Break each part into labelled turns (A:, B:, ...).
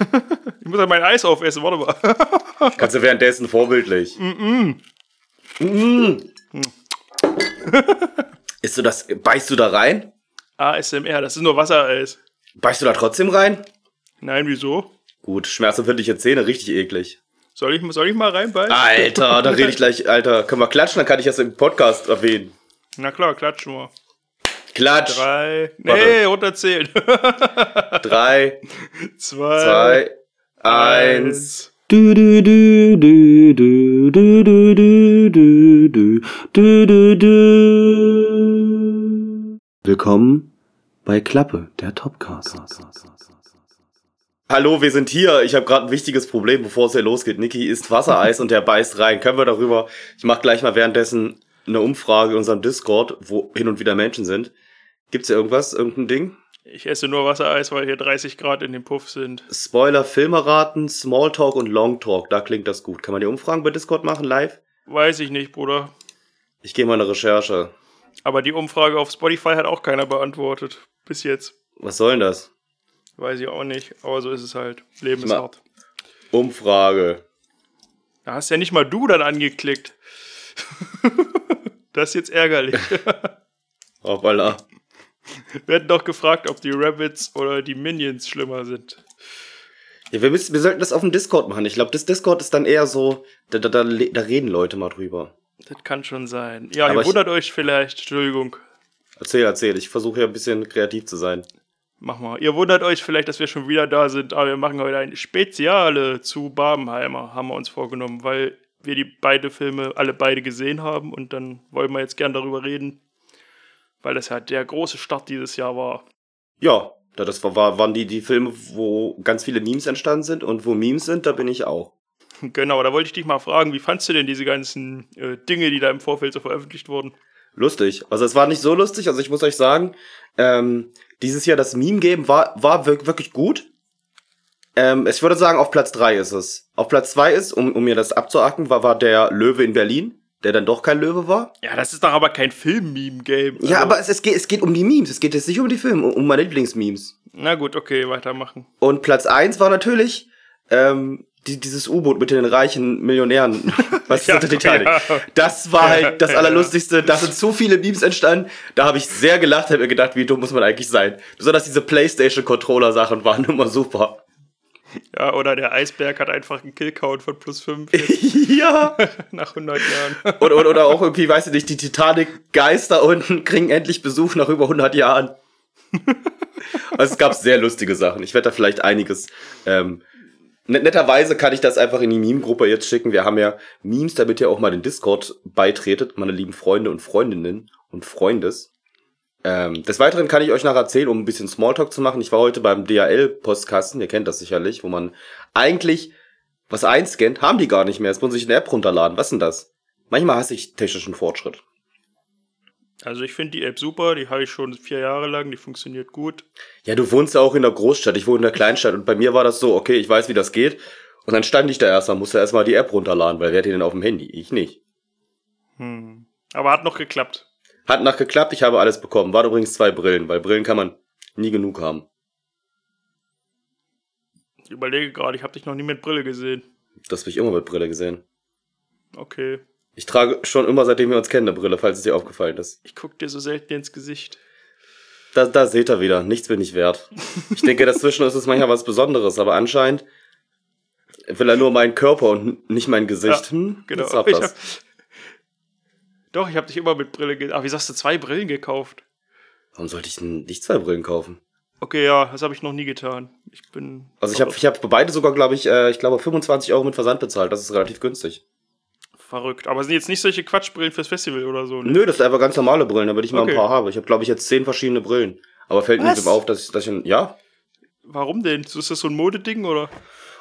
A: ich muss ja mein Eis aufessen, warte mal.
B: Kannst du währenddessen vorbildlich. Mm -mm. Isst du das, beißt du da rein?
A: ASMR, das ist nur Wassereis.
B: Beißt du da trotzdem rein?
A: Nein, wieso?
B: Gut, schmerzempfindliche Zähne, richtig eklig.
A: Soll ich, soll ich mal reinbeißen?
B: Alter, da rede ich gleich, Alter. Können wir klatschen, dann kann ich das im Podcast erwähnen.
A: Na klar, klatschen wir.
B: Klatsch.
A: Drei.
B: Warte.
A: Nee, runterzählen.
B: Drei,
A: Zwei.
B: zwei, eins.
C: Du du du du du du du du du du du du du Willkommen bei Klappe, der Topcast.
B: Hallo, wir sind hier. Ich habe gerade ein wichtiges Problem, bevor es hier losgeht. Niki isst Wassereis und der beißt rein. Können wir darüber? Ich mache gleich mal währenddessen eine Umfrage in unserem Discord, wo hin und wieder Menschen sind. Gibt's hier irgendwas, irgendein Ding?
A: Ich esse nur Wassereis, weil hier 30 Grad in dem Puff sind.
B: Spoiler, Filme raten, Smalltalk und Longtalk. Da klingt das gut. Kann man die Umfragen bei Discord machen live?
A: Weiß ich nicht, Bruder.
B: Ich gehe mal eine Recherche.
A: Aber die Umfrage auf Spotify hat auch keiner beantwortet. Bis jetzt.
B: Was soll denn das?
A: Weiß ich auch nicht. Aber so ist es halt. Leben ist hart.
B: Umfrage.
A: Da hast ja nicht mal du dann angeklickt. das ist jetzt ärgerlich.
B: Hoppala.
A: Wir hätten doch gefragt, ob die Rabbits oder die Minions schlimmer sind.
B: Ja, wir, müssen, wir sollten das auf dem Discord machen. Ich glaube, das Discord ist dann eher so, da, da, da, da reden Leute mal drüber.
A: Das kann schon sein. Ja,
B: Aber
A: ihr
B: ich-
A: wundert euch vielleicht. Entschuldigung.
B: Erzähl, erzähl. Ich versuche ja ein bisschen kreativ zu sein.
A: Mach mal. Ihr wundert euch vielleicht, dass wir schon wieder da sind, aber wir machen heute eine Speziale zu Barbenheimer, haben wir uns vorgenommen, weil wir die beide Filme alle beide gesehen haben und dann wollen wir jetzt gern darüber reden, weil das ja der große Start dieses Jahr war.
B: Ja, da das war, war- waren die, die Filme, wo ganz viele Memes entstanden sind und wo Memes sind, da bin ich auch.
A: Genau, da wollte ich dich mal fragen, wie fandst du denn diese ganzen äh, Dinge, die da im Vorfeld so veröffentlicht wurden?
B: Lustig. Also es war nicht so lustig, also ich muss euch sagen, ähm, dieses Jahr das Meme-Game war, war wirk- wirklich gut. Ähm, ich würde sagen, auf Platz drei ist es. Auf Platz zwei ist, um, um mir das abzuhaken, war, war der Löwe in Berlin, der dann doch kein Löwe war.
A: Ja, das ist doch aber kein Film-Meme-Game.
B: Ja,
A: Also-
B: aber es, es, geht, es geht um die Memes. Es geht jetzt nicht um die Filme, um, meine Lieblingsmemes.
A: Na gut, okay, weitermachen.
B: Und Platz eins war natürlich ähm, die, dieses U-Boot mit den reichen Millionären. Was
A: Ja,
B: ist das, Titanic?
A: ja.
B: Das war halt das. Allerlustigste. Da sind so viele Memes entstanden. Da habe ich sehr gelacht, habe mir gedacht, wie dumm muss man eigentlich sein. Besonders diese PlayStation-Controller-Sachen waren immer super.
A: Ja, oder der Eisberg hat einfach einen Killcount von plus 5
B: ja.
A: nach 100 Jahren.
B: Oder, oder, oder auch irgendwie, weiß ich nicht, die Titanic-Geister unten kriegen endlich Besuch nach über 100 Jahren. also es gab sehr lustige Sachen. Ich werde da vielleicht einiges. Ähm, net- netterweise kann ich das einfach in die Meme-Gruppe jetzt schicken. Wir haben ja Memes, damit ihr auch mal den Discord beitretet, meine lieben Freunde und Freundinnen und Freundes. Ähm, des Weiteren kann ich euch nachher erzählen, um ein bisschen Smalltalk zu machen. Ich war heute beim DHL-Postkasten, ihr kennt das sicherlich, wo man eigentlich was einscannt, haben die gar nicht mehr. Jetzt muss ich eine App runterladen. Was denn das? Manchmal hasse ich technischen Fortschritt.
A: Also ich finde die App super, die habe ich schon vier Jahre lang, die funktioniert gut.
B: Ja, du wohnst ja auch in der Großstadt, ich wohne in der Kleinstadt und bei mir war das so, okay, ich weiß, wie das geht. Und dann stand ich da erstmal, musste erstmal die App runterladen, weil wer hat die denn auf dem Handy? Ich nicht.
A: Hm. Aber hat noch geklappt.
B: Hat nachgeklappt, ich habe alles bekommen. Waren übrigens zwei Brillen, weil Brillen kann man nie genug haben.
A: Ich überlege gerade, ich habe dich noch nie mit Brille gesehen.
B: Das habe ich immer mit Brille gesehen.
A: Okay.
B: Ich trage schon immer, seitdem wir uns kennen, eine Brille, falls es dir aufgefallen ist.
A: Ich guck dir so selten ins Gesicht.
B: Da, da seht ihr wieder, nichts bin ich wert. Ich denke, dazwischen ist es manchmal was Besonderes, aber anscheinend will er nur meinen Körper und nicht mein Gesicht.
A: Ja,
B: hm,
A: Genau. Ich hab, doch, ich habe dich immer mit Brille gesehen. Ach, wieso hast du zwei Brillen gekauft?
B: Warum sollte ich denn nicht zwei Brillen kaufen?
A: Okay, ja, das habe ich noch nie getan. Ich bin.
B: Also ich habe ich hab beide sogar, glaube ich, äh, ich glaube 25 Euro mit Versand bezahlt. Das ist relativ günstig.
A: verrückt. Aber sind jetzt nicht solche Quatschbrillen fürs Festival oder so, ne?
B: Nö, das sind einfach ganz normale Brillen, damit ich mal
A: Okay.
B: ein paar habe. Ich habe, glaube ich, jetzt zehn verschiedene Brillen. Aber fällt mir auf, dass ich, dass ich ja.
A: Warum denn? Ist das so ein Modeding oder?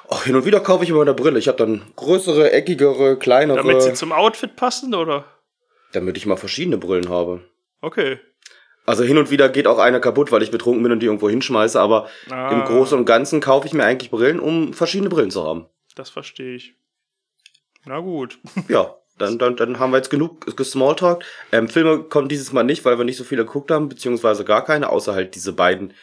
B: Ach, hin und wieder kaufe ich immer eine Brille. Ich habe dann größere, eckigere, kleinere,
A: Damit sie zum Outfit passen oder?
B: Ich mal verschiedene Brillen habe.
A: Okay.
B: Also hin und wieder geht auch eine kaputt, weil ich betrunken bin und die irgendwo hinschmeiße, aber
A: Ah,
B: im Großen und Ganzen kaufe ich mir eigentlich Brillen, um verschiedene Brillen zu haben.
A: Das verstehe ich. Na gut.
B: Ja, dann, dann, dann haben wir jetzt genug gesmalltalkt. Ähm, Filme kommen dieses Mal nicht, weil wir nicht so viele geguckt haben, beziehungsweise gar keine, außer halt diese beiden,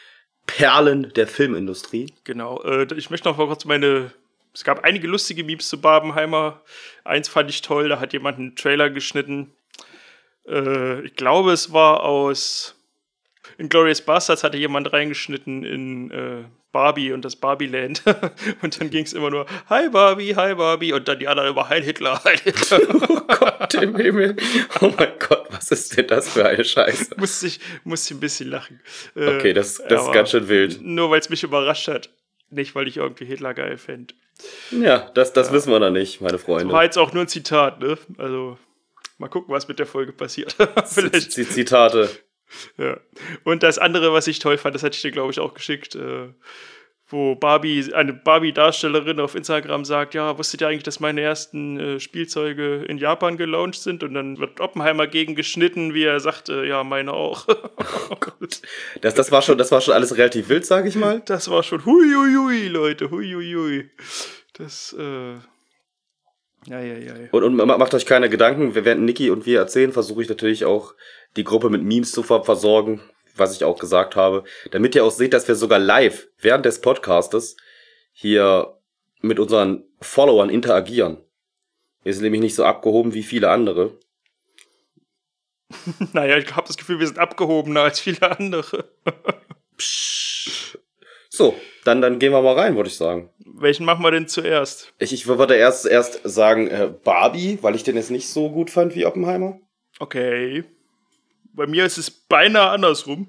B: Perlen der Filmindustrie.
A: Genau. Äh, ich möchte noch mal kurz meine. Es gab einige lustige Memes zu Barbenheimer. Eins fand ich toll, da hat jemand einen Trailer geschnitten. Äh, ich glaube, es war aus. In Glorious Bastards hatte jemand reingeschnitten in äh, Barbie und das Barbie-Land. und dann ging es immer nur, hi Barbie, hi Barbie. Und dann die anderen immer, Heil Hitler, Heil Hitler.
B: Oh Gott im Himmel. Oh mein Gott, was ist denn das für eine Scheiße?
A: musste, ich, musste ich ein bisschen lachen. Äh,
B: Okay, das, das ist ganz schön wild.
A: Nur weil es mich überrascht hat. Nicht, weil ich irgendwie Hitler geil fände.
B: Ja, das, das wissen wir noch nicht, meine Freunde.
A: War jetzt auch nur ein Zitat, ne? Also, mal gucken, was mit der Folge passiert. Vielleicht.
B: Z Zitate.
A: Ja. Und das andere, was ich toll fand, das hatte ich dir, glaube ich, auch geschickt, äh, wo Barbie, eine Barbie-Darstellerin auf Instagram sagt, ja, wusstet ihr eigentlich, dass meine ersten äh, Spielzeuge in Japan gelauncht sind? Und dann wird Oppenheimer gegen geschnitten, wie er sagt, äh, ja, meine auch.
B: Das, das, war schon, das war schon alles relativ wild, sag ich mal.
A: Das war schon huiuiui, Leute, huiuiui. Das, äh, ja, ja, ja.
B: Und, und ma- macht euch keine Gedanken, während Niki und wir erzählen, versuche ich natürlich auch die Gruppe mit Memes zu ver versorgen, was ich auch gesagt habe, damit ihr auch seht, dass wir sogar live während des Podcastes hier mit unseren Followern interagieren. Wir sind nämlich nicht so abgehoben wie viele andere.
A: Naja, ich habe das Gefühl, wir sind abgehobener als viele andere.
B: So, dann, dann gehen wir mal rein, würde ich sagen.
A: Welchen machen wir denn zuerst?
B: Ich, ich würde erst, erst sagen äh, Barbie, weil ich den jetzt nicht so gut fand wie Oppenheimer.
A: Okay. Bei mir ist es beinahe andersrum.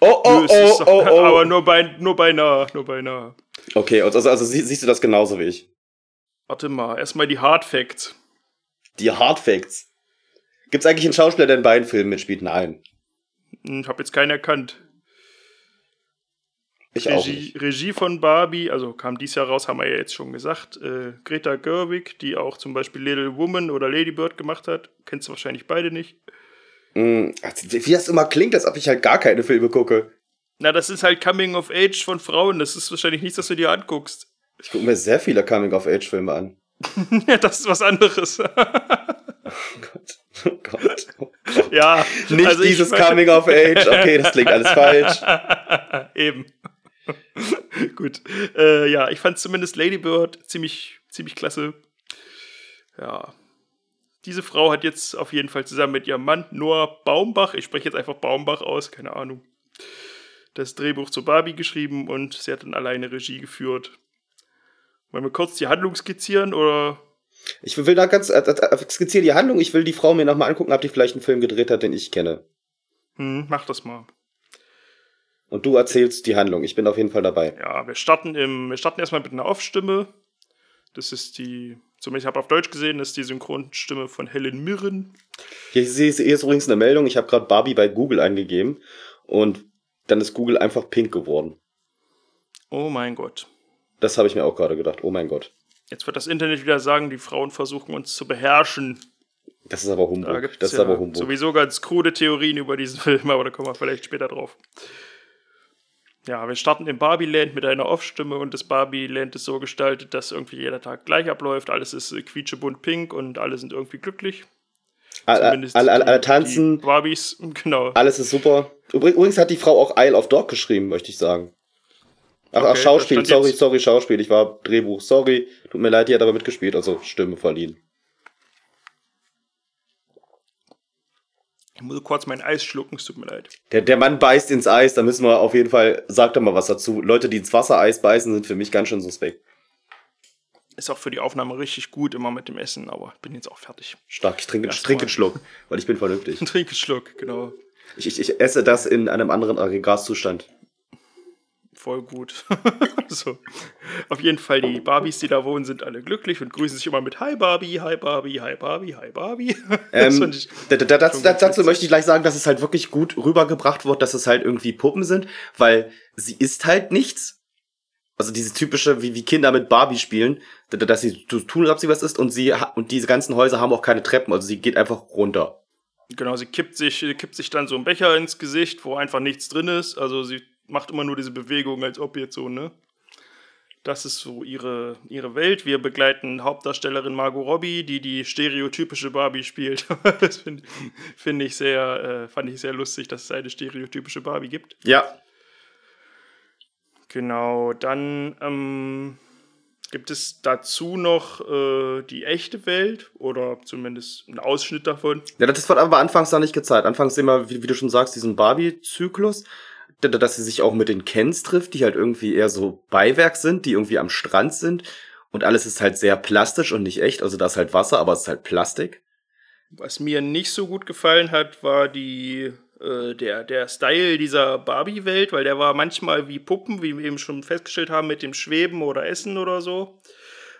B: Oh, oh,
A: es ist-
B: oh, oh, oh.
A: Aber nur, bei, nur beinahe, nur beinahe.
B: Okay, also, also sie- siehst du das genauso wie ich.
A: Warte mal, erstmal die Hard Facts.
B: Die Hard Facts. Gibt's eigentlich einen Schauspieler, der in beiden Filmen mitspielt? Nein.
A: Hm, Ich habe jetzt keinen erkannt.
B: Ich
A: Regie. Regie von Barbie, also kam dies Jahr raus, haben wir ja jetzt schon gesagt. Äh, Greta Gerwig, die auch zum Beispiel Little Woman oder Lady Bird gemacht hat. Kennst du wahrscheinlich beide nicht.
B: Mm, also, Wie das immer klingt, als ob ich halt gar keine Filme gucke.
A: Na, das ist halt Coming of Age von Frauen. Das ist wahrscheinlich nichts, was du dir anguckst.
B: Ich gucke mir sehr viele Coming-of-Age-Filme an.
A: ja, das ist was anderes.
B: Oh Gott. Oh Gott.
A: ja,
B: Nicht
A: also
B: dieses
A: möchte-
B: Coming-of-Age. Okay, das klingt alles falsch.
A: Eben. Gut. Äh, ja, ich fand zumindest Lady Bird ziemlich, ziemlich klasse. Ja. Diese Frau hat jetzt auf jeden Fall zusammen mit ihrem Mann Noah Baumbach, ich spreche jetzt einfach Baumbach aus, keine Ahnung, das Drehbuch zu Barbie geschrieben und sie hat dann alleine Regie geführt. Wollen wir kurz die Handlung skizzieren oder
B: Ich will da ganz äh, äh, skizziere die Handlung. Ich will die Frau mir nochmal angucken, ob die vielleicht einen Film gedreht hat, den ich kenne.
A: hm, mach das mal.
B: Und du erzählst die Handlung. Ich bin auf jeden Fall dabei.
A: Ja, wir starten im, wir starten erstmal mit einer Off-Stimme. Das ist die, zumindest ich habe auf Deutsch gesehen, das ist die Synchronstimme von Helen Mirren.
B: Hier, hier ist hier ist übrigens eine Meldung. Ich habe gerade Barbie bei Google eingegeben und dann ist Google einfach pink geworden.
A: Oh mein Gott.
B: Das habe ich mir auch gerade gedacht. Oh mein Gott.
A: Jetzt wird das Internet wieder sagen, die Frauen versuchen uns zu beherrschen.
B: Das ist aber
A: Da
B: Humbug.
A: gibt
B: Das ist
A: ja
B: aber Humbug.
A: sowieso ganz krude Theorien über diesen Film, aber da kommen wir vielleicht später drauf. Ja, wir starten im Barbie-Land mit einer Off-Stimme und das Barbie-Land ist so gestaltet, dass irgendwie jeder Tag gleich abläuft. Alles ist äh, quietschebunt pink und alle sind irgendwie glücklich.
B: Alle, alle, alle, alle tanzen,
A: Barbies, genau.
B: alles ist super. Übrig- Übrigens hat die Frau auch Isle of Dog geschrieben, möchte ich sagen. Ach, ach
A: Okay,
B: Schauspiel,
A: das stand
B: sorry,
A: jetzt-
B: sorry, Schauspiel. Ich war Drehbuch, sorry. Tut mir leid, die hat aber mitgespielt, also Stimme verliehen.
A: Ich muss kurz mein Eis schlucken, es tut mir leid.
B: Der, der Mann beißt ins Eis, da müssen wir auf jeden Fall, sag doch mal was dazu. Leute, die ins Wassereis beißen, sind für mich ganz schön suspekt.
A: Ist auch für die Aufnahme richtig gut, immer mit dem Essen, aber ich bin jetzt auch fertig.
B: Stark, ich trinke, ich trinke einen Schluck, weil ich bin vernünftig.
A: Ein Trinkgeschluck, genau.
B: Ich, ich, ich esse das in einem anderen Aggregatzustand.
A: Voll gut. so. Auf jeden Fall, die Barbies, die da wohnen, sind alle glücklich und grüßen sich immer mit Hi Barbie, Hi Barbie, Hi Barbie, Hi Barbie. Das
B: Ähm,
A: ich
B: da, da, da,
A: schon
B: da,
A: ganz
B: dazu möchte ich gleich sagen, dass es halt wirklich gut rübergebracht wird, dass es halt irgendwie Puppen sind, weil sie ist halt nichts. Also diese typische, wie, wie Kinder mit Barbie spielen, da- da- dass sie tu- tun, als ob sie was ist und sie und diese ganzen Häuser haben auch keine Treppen, also sie geht einfach runter.
A: Genau, sie kippt sich, kippt sich dann so einen Becher ins Gesicht, wo einfach nichts drin ist. Also sie macht immer nur diese Bewegung, als ob jetzt so, ne? Das ist so ihre, ihre Welt. Wir begleiten Hauptdarstellerin Margot Robbie, die die stereotypische Barbie spielt. das finde find ich sehr, äh, fand ich sehr lustig, dass es eine stereotypische Barbie gibt.
B: Ja,
A: Genau, dann ähm, gibt es dazu noch äh, die echte Welt oder zumindest einen Ausschnitt davon.
B: Ja, das wird aber anfangs noch nicht gezeigt. Anfangs immer, wie, wie du schon sagst, diesen Barbie-Zyklus, dass sie sich auch mit den Kens trifft, die halt irgendwie eher so Beiwerk sind, die irgendwie am Strand sind. Und alles ist halt sehr plastisch und nicht echt. Also da ist halt Wasser, aber es ist halt Plastik.
A: Was mir nicht so gut gefallen hat, war die, äh, der, der Style dieser Barbie-Welt, weil der war manchmal wie Puppen, wie wir eben schon festgestellt haben, mit dem Schweben oder Essen oder so.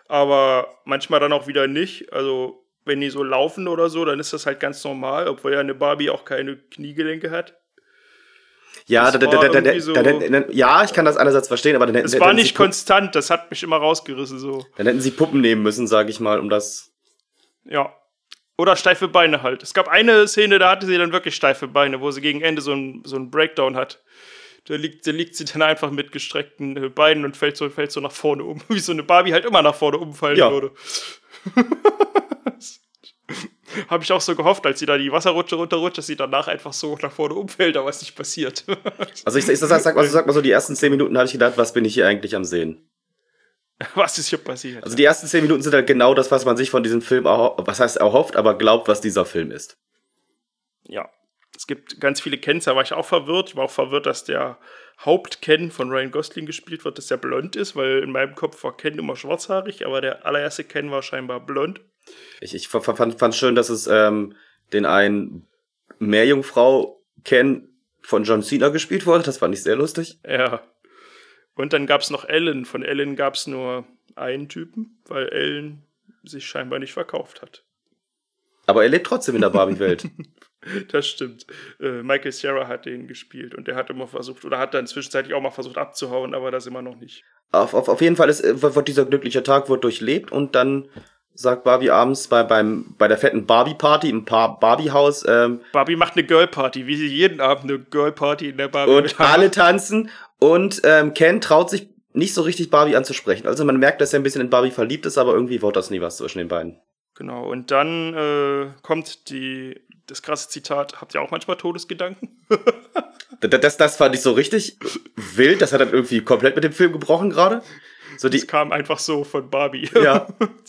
A: Aber manchmal dann auch wieder nicht. Also, wenn die so laufen oder so, dann ist das halt ganz normal, obwohl ja eine Barbie auch keine Kniegelenke hat.
B: Ja, da, da, da,
A: so-
B: ja, ich kann das einerseits verstehen, aber dann hätten,
A: Es war nicht konstant, das hat mich immer rausgerissen so.
B: dann hätten sie Puppen nehmen müssen, sage ich mal, um das.
A: Ja. Oder steife Beine halt. Es gab eine Szene, da hatte sie dann wirklich steife Beine, wo sie gegen Ende so einen so Breakdown hat. Da liegt, da liegt sie dann einfach mit gestreckten äh, Beinen und fällt so, fällt so nach vorne um. Wie so eine Barbie halt immer nach vorne umfallen
B: Ja.
A: würde. Habe ich auch so gehofft, als sie da die Wasserrutsche runterrutscht, dass sie danach einfach so nach vorne umfällt, aber ist nicht passiert.
B: Also ich, ich sag, sag, mal, sag mal so, die ersten zehn Minuten habe ich gedacht, was bin ich hier eigentlich am Sehen?
A: Was ist hier passiert?
B: Also die ersten zehn Minuten sind halt genau das, was man sich von diesem Film, was heißt erhofft, aber glaubt, was dieser Film ist.
A: ja. Es gibt ganz viele Kens, da war ich auch verwirrt. Ich war auch verwirrt, dass der Haupt-Ken von Ryan Gosling gespielt wird, dass der blond ist, weil in meinem Kopf war Ken immer schwarzhaarig, aber der allererste Ken war scheinbar blond.
B: Ich, ich fa- fand, fand schön, dass es ähm, den einen Meerjungfrau Ken von John Cena gespielt wurde. Das fand ich sehr lustig.
A: Ja. Und dann gab es noch Ellen. Von Ellen gab es nur einen Typen, weil Ellen sich scheinbar nicht verkauft hat.
B: Aber er lebt trotzdem in der Barbie-Welt.
A: Das stimmt. Äh, Michael Cera hat den gespielt und der hat immer versucht, oder hat dann zwischenzeitlich auch mal versucht abzuhauen, aber das immer noch nicht.
B: auf, auf, auf jeden Fall ist, äh, wird dieser glückliche Tag wird durchlebt und dann sagt Barbie abends bei, beim, bei der fetten Barbie-Party im Barbie-Haus ähm,
A: Barbie macht eine Girl-Party, wie sie jeden Abend eine Girl-Party in der Barbie
B: und alle tanzen und ähm, Ken traut sich nicht so richtig Barbie anzusprechen. Also man merkt, dass er ein bisschen in Barbie verliebt ist, aber irgendwie wird das nie was zwischen den beiden.
A: Genau, und dann äh, kommt die, das krasse Zitat, habt ihr auch manchmal Todesgedanken?
B: Das, das, das fand ich so richtig wild. Das hat dann irgendwie komplett mit dem Film gebrochen gerade. So
A: Das
B: die,
A: kam einfach so von Barbie.
B: Ja.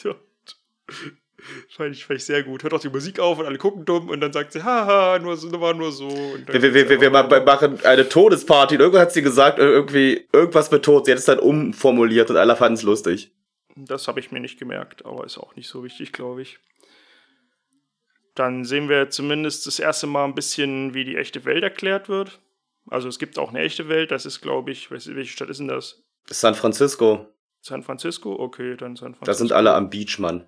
A: fand, ich, fand ich sehr gut. Hört auch die Musik auf und alle gucken dumm und dann sagt sie, haha, nur so, war nur so.
B: Wir, wir, wir, wir ma- machen eine Todesparty. Und irgendwann hat sie gesagt, äh, irgendwie irgendwas mit Tod. Sie hat es dann umformuliert und alle fanden es lustig.
A: Das habe ich mir nicht gemerkt, aber ist auch nicht so wichtig, glaube ich. Dann sehen wir zumindest das erste Mal ein bisschen, wie die echte Welt erklärt wird. Also es gibt auch eine echte Welt, das ist, glaube ich, welche Stadt ist denn das?
B: San Francisco.
A: San Francisco? Okay, dann San Francisco.
B: Da sind alle am Beach, Mann.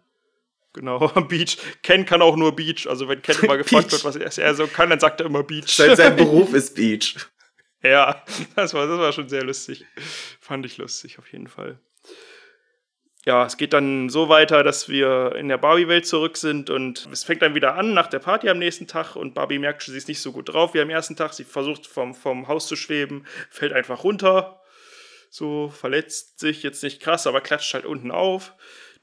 A: Genau, am Beach. Ken kann auch nur Beach. Also wenn Ken immer gefragt wird, was er so kann, dann sagt er immer Beach.
B: Sein, sein Beruf ist Beach.
A: Ja, das war, das war schon sehr lustig. Fand ich lustig, auf jeden Fall. Ja, es geht dann so weiter, dass wir in der Barbie-Welt zurück sind und es fängt dann wieder an nach der Party am nächsten Tag und Barbie merkt, sie ist nicht so gut drauf wie am ersten Tag. Sie versucht vom, vom Haus zu schweben, fällt einfach runter, so verletzt sich, jetzt nicht krass, aber klatscht halt unten auf.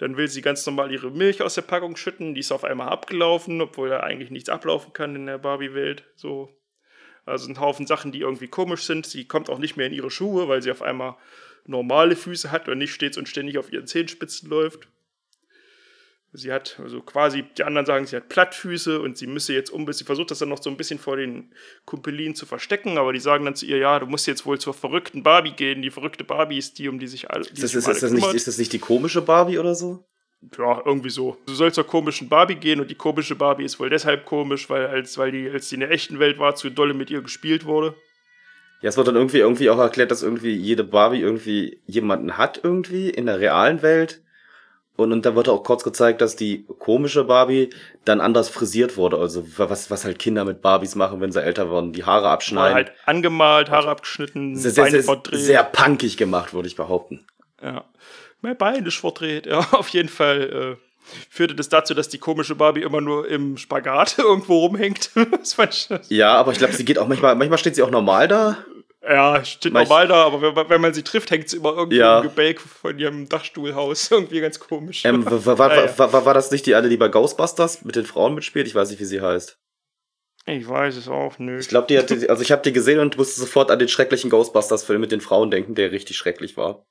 A: Dann will sie ganz normal ihre Milch aus der Packung schütten, die ist auf einmal abgelaufen, obwohl da eigentlich nichts ablaufen kann in der Barbie-Welt. So, also ein Haufen Sachen, die irgendwie komisch sind. Sie kommt auch nicht mehr in ihre Schuhe, weil sie auf einmal normale Füße hat und nicht stets und ständig auf ihren Zehenspitzen läuft. Sie hat, also quasi, die anderen sagen, sie hat Plattfüße und sie müsse jetzt um, sie versucht das dann noch so ein bisschen vor den Kumpelinen zu verstecken, aber die sagen dann zu ihr, ja, du musst jetzt wohl zur verrückten Barbie gehen. Die verrückte Barbie ist die, um die sich alle, die
B: Ist das, ist,
A: um
B: ist,
A: alle
B: das nicht, ist das nicht die komische Barbie oder so?
A: Ja, irgendwie so. Du sollst zur komischen Barbie gehen und die komische Barbie ist wohl deshalb komisch, weil als, weil die, als die in der echten Welt war, zu dolle mit ihr gespielt wurde.
B: Ja, es wird dann irgendwie, irgendwie auch erklärt, dass irgendwie jede Barbie irgendwie jemanden hat irgendwie in der realen Welt. Und, und da wird auch kurz gezeigt, dass die komische Barbie dann anders frisiert wurde. Also was, was halt Kinder mit Barbies machen, wenn sie älter werden. Die Haare
A: War
B: abschneiden.
A: halt angemalt, Haare abgeschnitten,
B: sehr, sehr,
A: Beine verdreht.
B: sehr punkig gemacht, würde ich behaupten.
A: Ja. Mein Bein ist verdreht. Ja, auf jeden Fall äh, führte das dazu, dass die komische Barbie immer nur im Spagat irgendwo rumhängt.
B: Ja, aber ich glaube, sie geht auch manchmal, manchmal steht sie auch normal da.
A: Ja, steht
B: Manch-
A: normal da, aber wenn, wenn man sie trifft, hängt sie immer irgendwie
B: Ja.
A: im Gebälk von ihrem Dachstuhlhaus. irgendwie ganz komisch.
B: Ähm, war, war,
A: Ja, ja.
B: war, war, war das nicht die eine, die bei Ghostbusters mit den Frauen mitspielt? Ich weiß nicht, wie sie heißt.
A: Ich weiß es auch nicht.
B: Ich glaube, die hat, also ich habe die gesehen und musste sofort an den schrecklichen Ghostbusters-Film mit den Frauen denken, der richtig schrecklich war.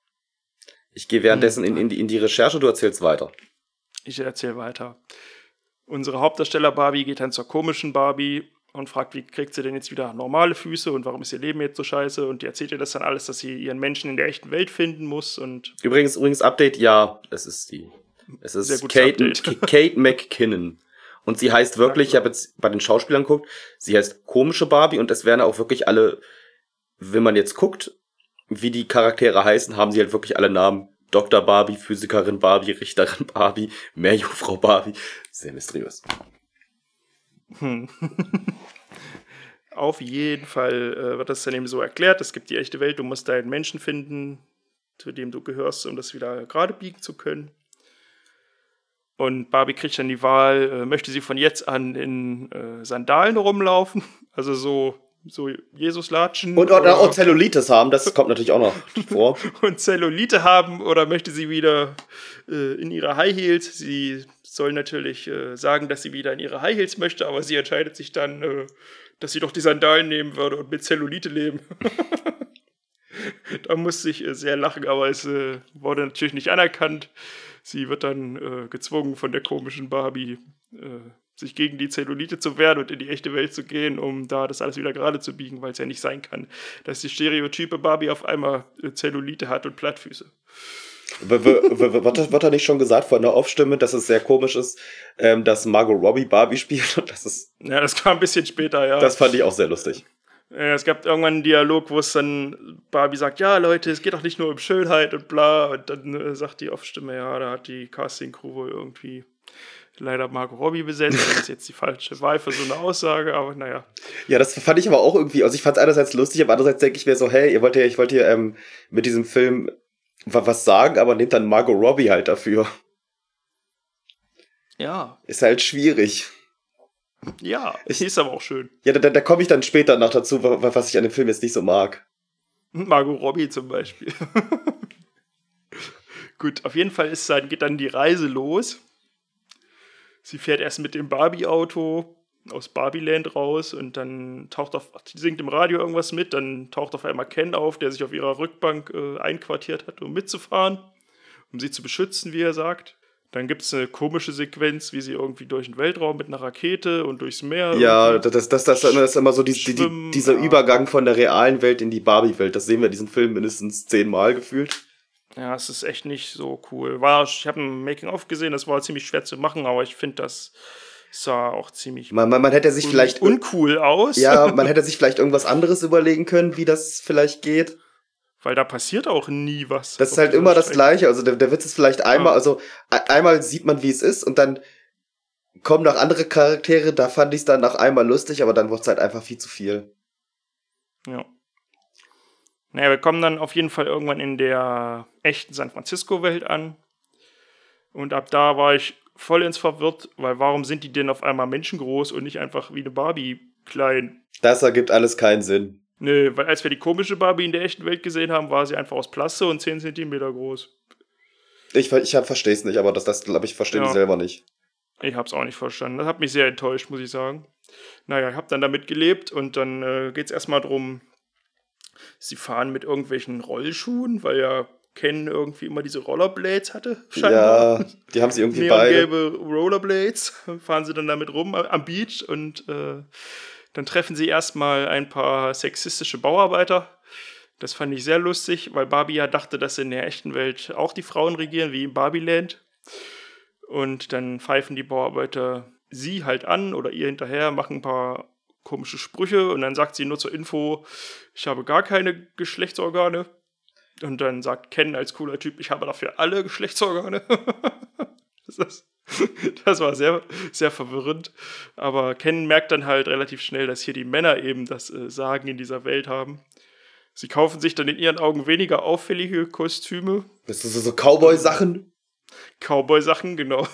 B: Ich gehe währenddessen in, in, die, in die Recherche, du erzählst weiter.
A: Ich erzähle weiter. Unsere Hauptdarsteller Barbie geht dann zur komischen Barbie und fragt, wie kriegt sie denn jetzt wieder normale Füße und warum ist ihr Leben jetzt so scheiße? Und die erzählt ihr das dann alles, dass sie ihren Menschen in der echten Welt finden muss und.
B: Übrigens, übrigens, Update, ja, es ist die. Es ist Kate. Kate McKinnon. Und sie heißt wirklich, ich habe jetzt bei den Schauspielern geguckt, sie heißt komische Barbie und es werden auch wirklich alle, wenn man jetzt guckt, wie die Charaktere heißen, haben sie halt wirklich alle Namen. Dr. Barbie, Physikerin Barbie, Richterin Barbie, Meerjungfrau Barbie. Sehr mysteriös.
A: Hm. Auf jeden Fall äh, wird das dann eben so erklärt. Es gibt die echte Welt, du musst deinen Menschen finden, zu dem du gehörst, um das wieder gerade biegen zu können. Und Barbie kriegt dann die Wahl, äh, möchte sie von jetzt an in äh, Sandalen rumlaufen, also so, so Jesus-Latschen.
B: Und, und auch Zellulitis haben, das kommt natürlich auch noch vor.
A: und Zellulite haben oder möchte sie wieder äh, in ihre High Heels. Sie soll natürlich äh, sagen, dass sie wieder in ihre High Heels möchte, aber sie entscheidet sich dann, äh, dass sie doch die Sandalen nehmen würde und mit Zellulite leben. da musste ich äh, sehr lachen, aber es äh, wurde natürlich nicht anerkannt. Sie wird dann äh, gezwungen von der komischen Barbie, äh, sich gegen die Zellulite zu wehren und in die echte Welt zu gehen, um da das alles wieder gerade zu biegen, weil es ja nicht sein kann, dass die stereotype Barbie auf einmal Zellulite hat und Plattfüße.
B: Wird da nicht schon gesagt von der Off-Stimme, dass es sehr komisch ist, ähm, dass Margot Robbie Barbie spielt? Und das ist,
A: Ja, das kam ein bisschen später, ja.
B: das fand ich auch sehr lustig.
A: Ja, es gab irgendwann einen Dialog, wo es dann Barbie sagt, ja Leute, es geht doch nicht nur um Schönheit und bla. Und dann äh, sagt die Off-Stimme, ja, da hat die Casting-Crew wohl irgendwie leider Margot Robbie besetzt. Das ist jetzt die falsche Wahl für so eine Aussage, aber naja.
B: Ja, das fand ich aber auch irgendwie, also ich fand es einerseits lustig, aber andererseits denke ich mir so, hey, ihr wollt ja, ich wollte ja ähm, mit diesem Film was sagen, aber nehmt dann Margot Robbie halt dafür.
A: Ja,
B: Ist halt schwierig.
A: ja, ist aber auch schön.
B: Ja, da, da, komme ich dann später noch dazu, wa- wa- was ich an dem Film jetzt nicht so mag.
A: Margot Robbie zum Beispiel. Gut, auf jeden Fall ist dann, geht dann die Reise los. Sie fährt erst mit dem Barbie-Auto aus Barbieland raus und dann taucht auf, singt im Radio irgendwas mit, dann taucht auf einmal Ken auf, der sich auf ihrer Rückbank äh, einquartiert hat, um mitzufahren, um sie zu beschützen, wie er sagt. Dann gibt es eine komische Sequenz, wie sie irgendwie durch den Weltraum mit einer Rakete und durchs Meer.
B: Ja, das, das, das, das ist immer so die, die, die, dieser. Übergang von der realen Welt in die Barbie-Welt. Das sehen wir in diesem Film mindestens zehnmal gefühlt.
A: Ja, es ist echt nicht so cool. War, ich habe ein Making-of gesehen, das war ziemlich schwer zu machen, aber ich finde, das sah auch ziemlich
B: Man, man, man hätte sich vielleicht
A: uncool aus.
B: Ja, man hätte sich vielleicht irgendwas anderes überlegen können, wie das vielleicht geht.
A: Weil da passiert auch nie was.
B: Das ist halt immer das. Gleiche. Also der, der Witz ist vielleicht einmal, also e- einmal sieht man, wie es ist und dann kommen noch andere Charaktere. Da fand ich es dann nach einmal lustig, aber dann wurde es halt einfach viel zu viel.
A: Ja. Naja, wir kommen dann auf jeden Fall irgendwann in der echten San Francisco-Welt an. Und ab da war ich vollends verwirrt, weil warum sind die denn auf einmal menschengroß und nicht einfach wie eine Barbie klein?
B: Das ergibt alles keinen Sinn.
A: Nö, weil als wir die komische Barbie in der echten Welt gesehen haben, war sie einfach aus Plaste und 10 Zentimeter groß.
B: Ich, ich verstehe es nicht, aber das, das glaube ich, verstehe
A: Ja.
B: ich selber nicht.
A: Ich hab's auch nicht verstanden. Das hat mich sehr enttäuscht, muss ich sagen. Naja, ich hab dann damit gelebt und dann äh, geht's erstmal drum, sie fahren mit irgendwelchen Rollschuhen, weil ja Ken irgendwie immer diese Rollerblades hatte.
B: Ja, die haben sie irgendwie beide.
A: Neongelbe Rollerblades. Fahren sie dann damit rum am Beach und äh, dann treffen sie erstmal ein paar sexistische Bauarbeiter. Das fand ich sehr lustig, weil Barbie ja dachte, dass in der echten Welt auch die Frauen regieren, wie im Barbieland. Und dann pfeifen die Bauarbeiter sie halt an oder ihr hinterher, machen ein paar komische Sprüche und dann sagt sie nur zur Info, ich habe gar keine Geschlechtsorgane. Und dann sagt Ken als cooler Typ, ich habe dafür alle Geschlechtsorgane. das, ist, das war sehr, sehr verwirrend. Aber Ken merkt dann halt relativ schnell, dass hier die Männer eben das äh, Sagen in dieser Welt haben. Sie kaufen sich dann in ihren Augen weniger auffällige Kostüme,
B: Das sind so, so Cowboy-Sachen.
A: Cowboy-Sachen, genau.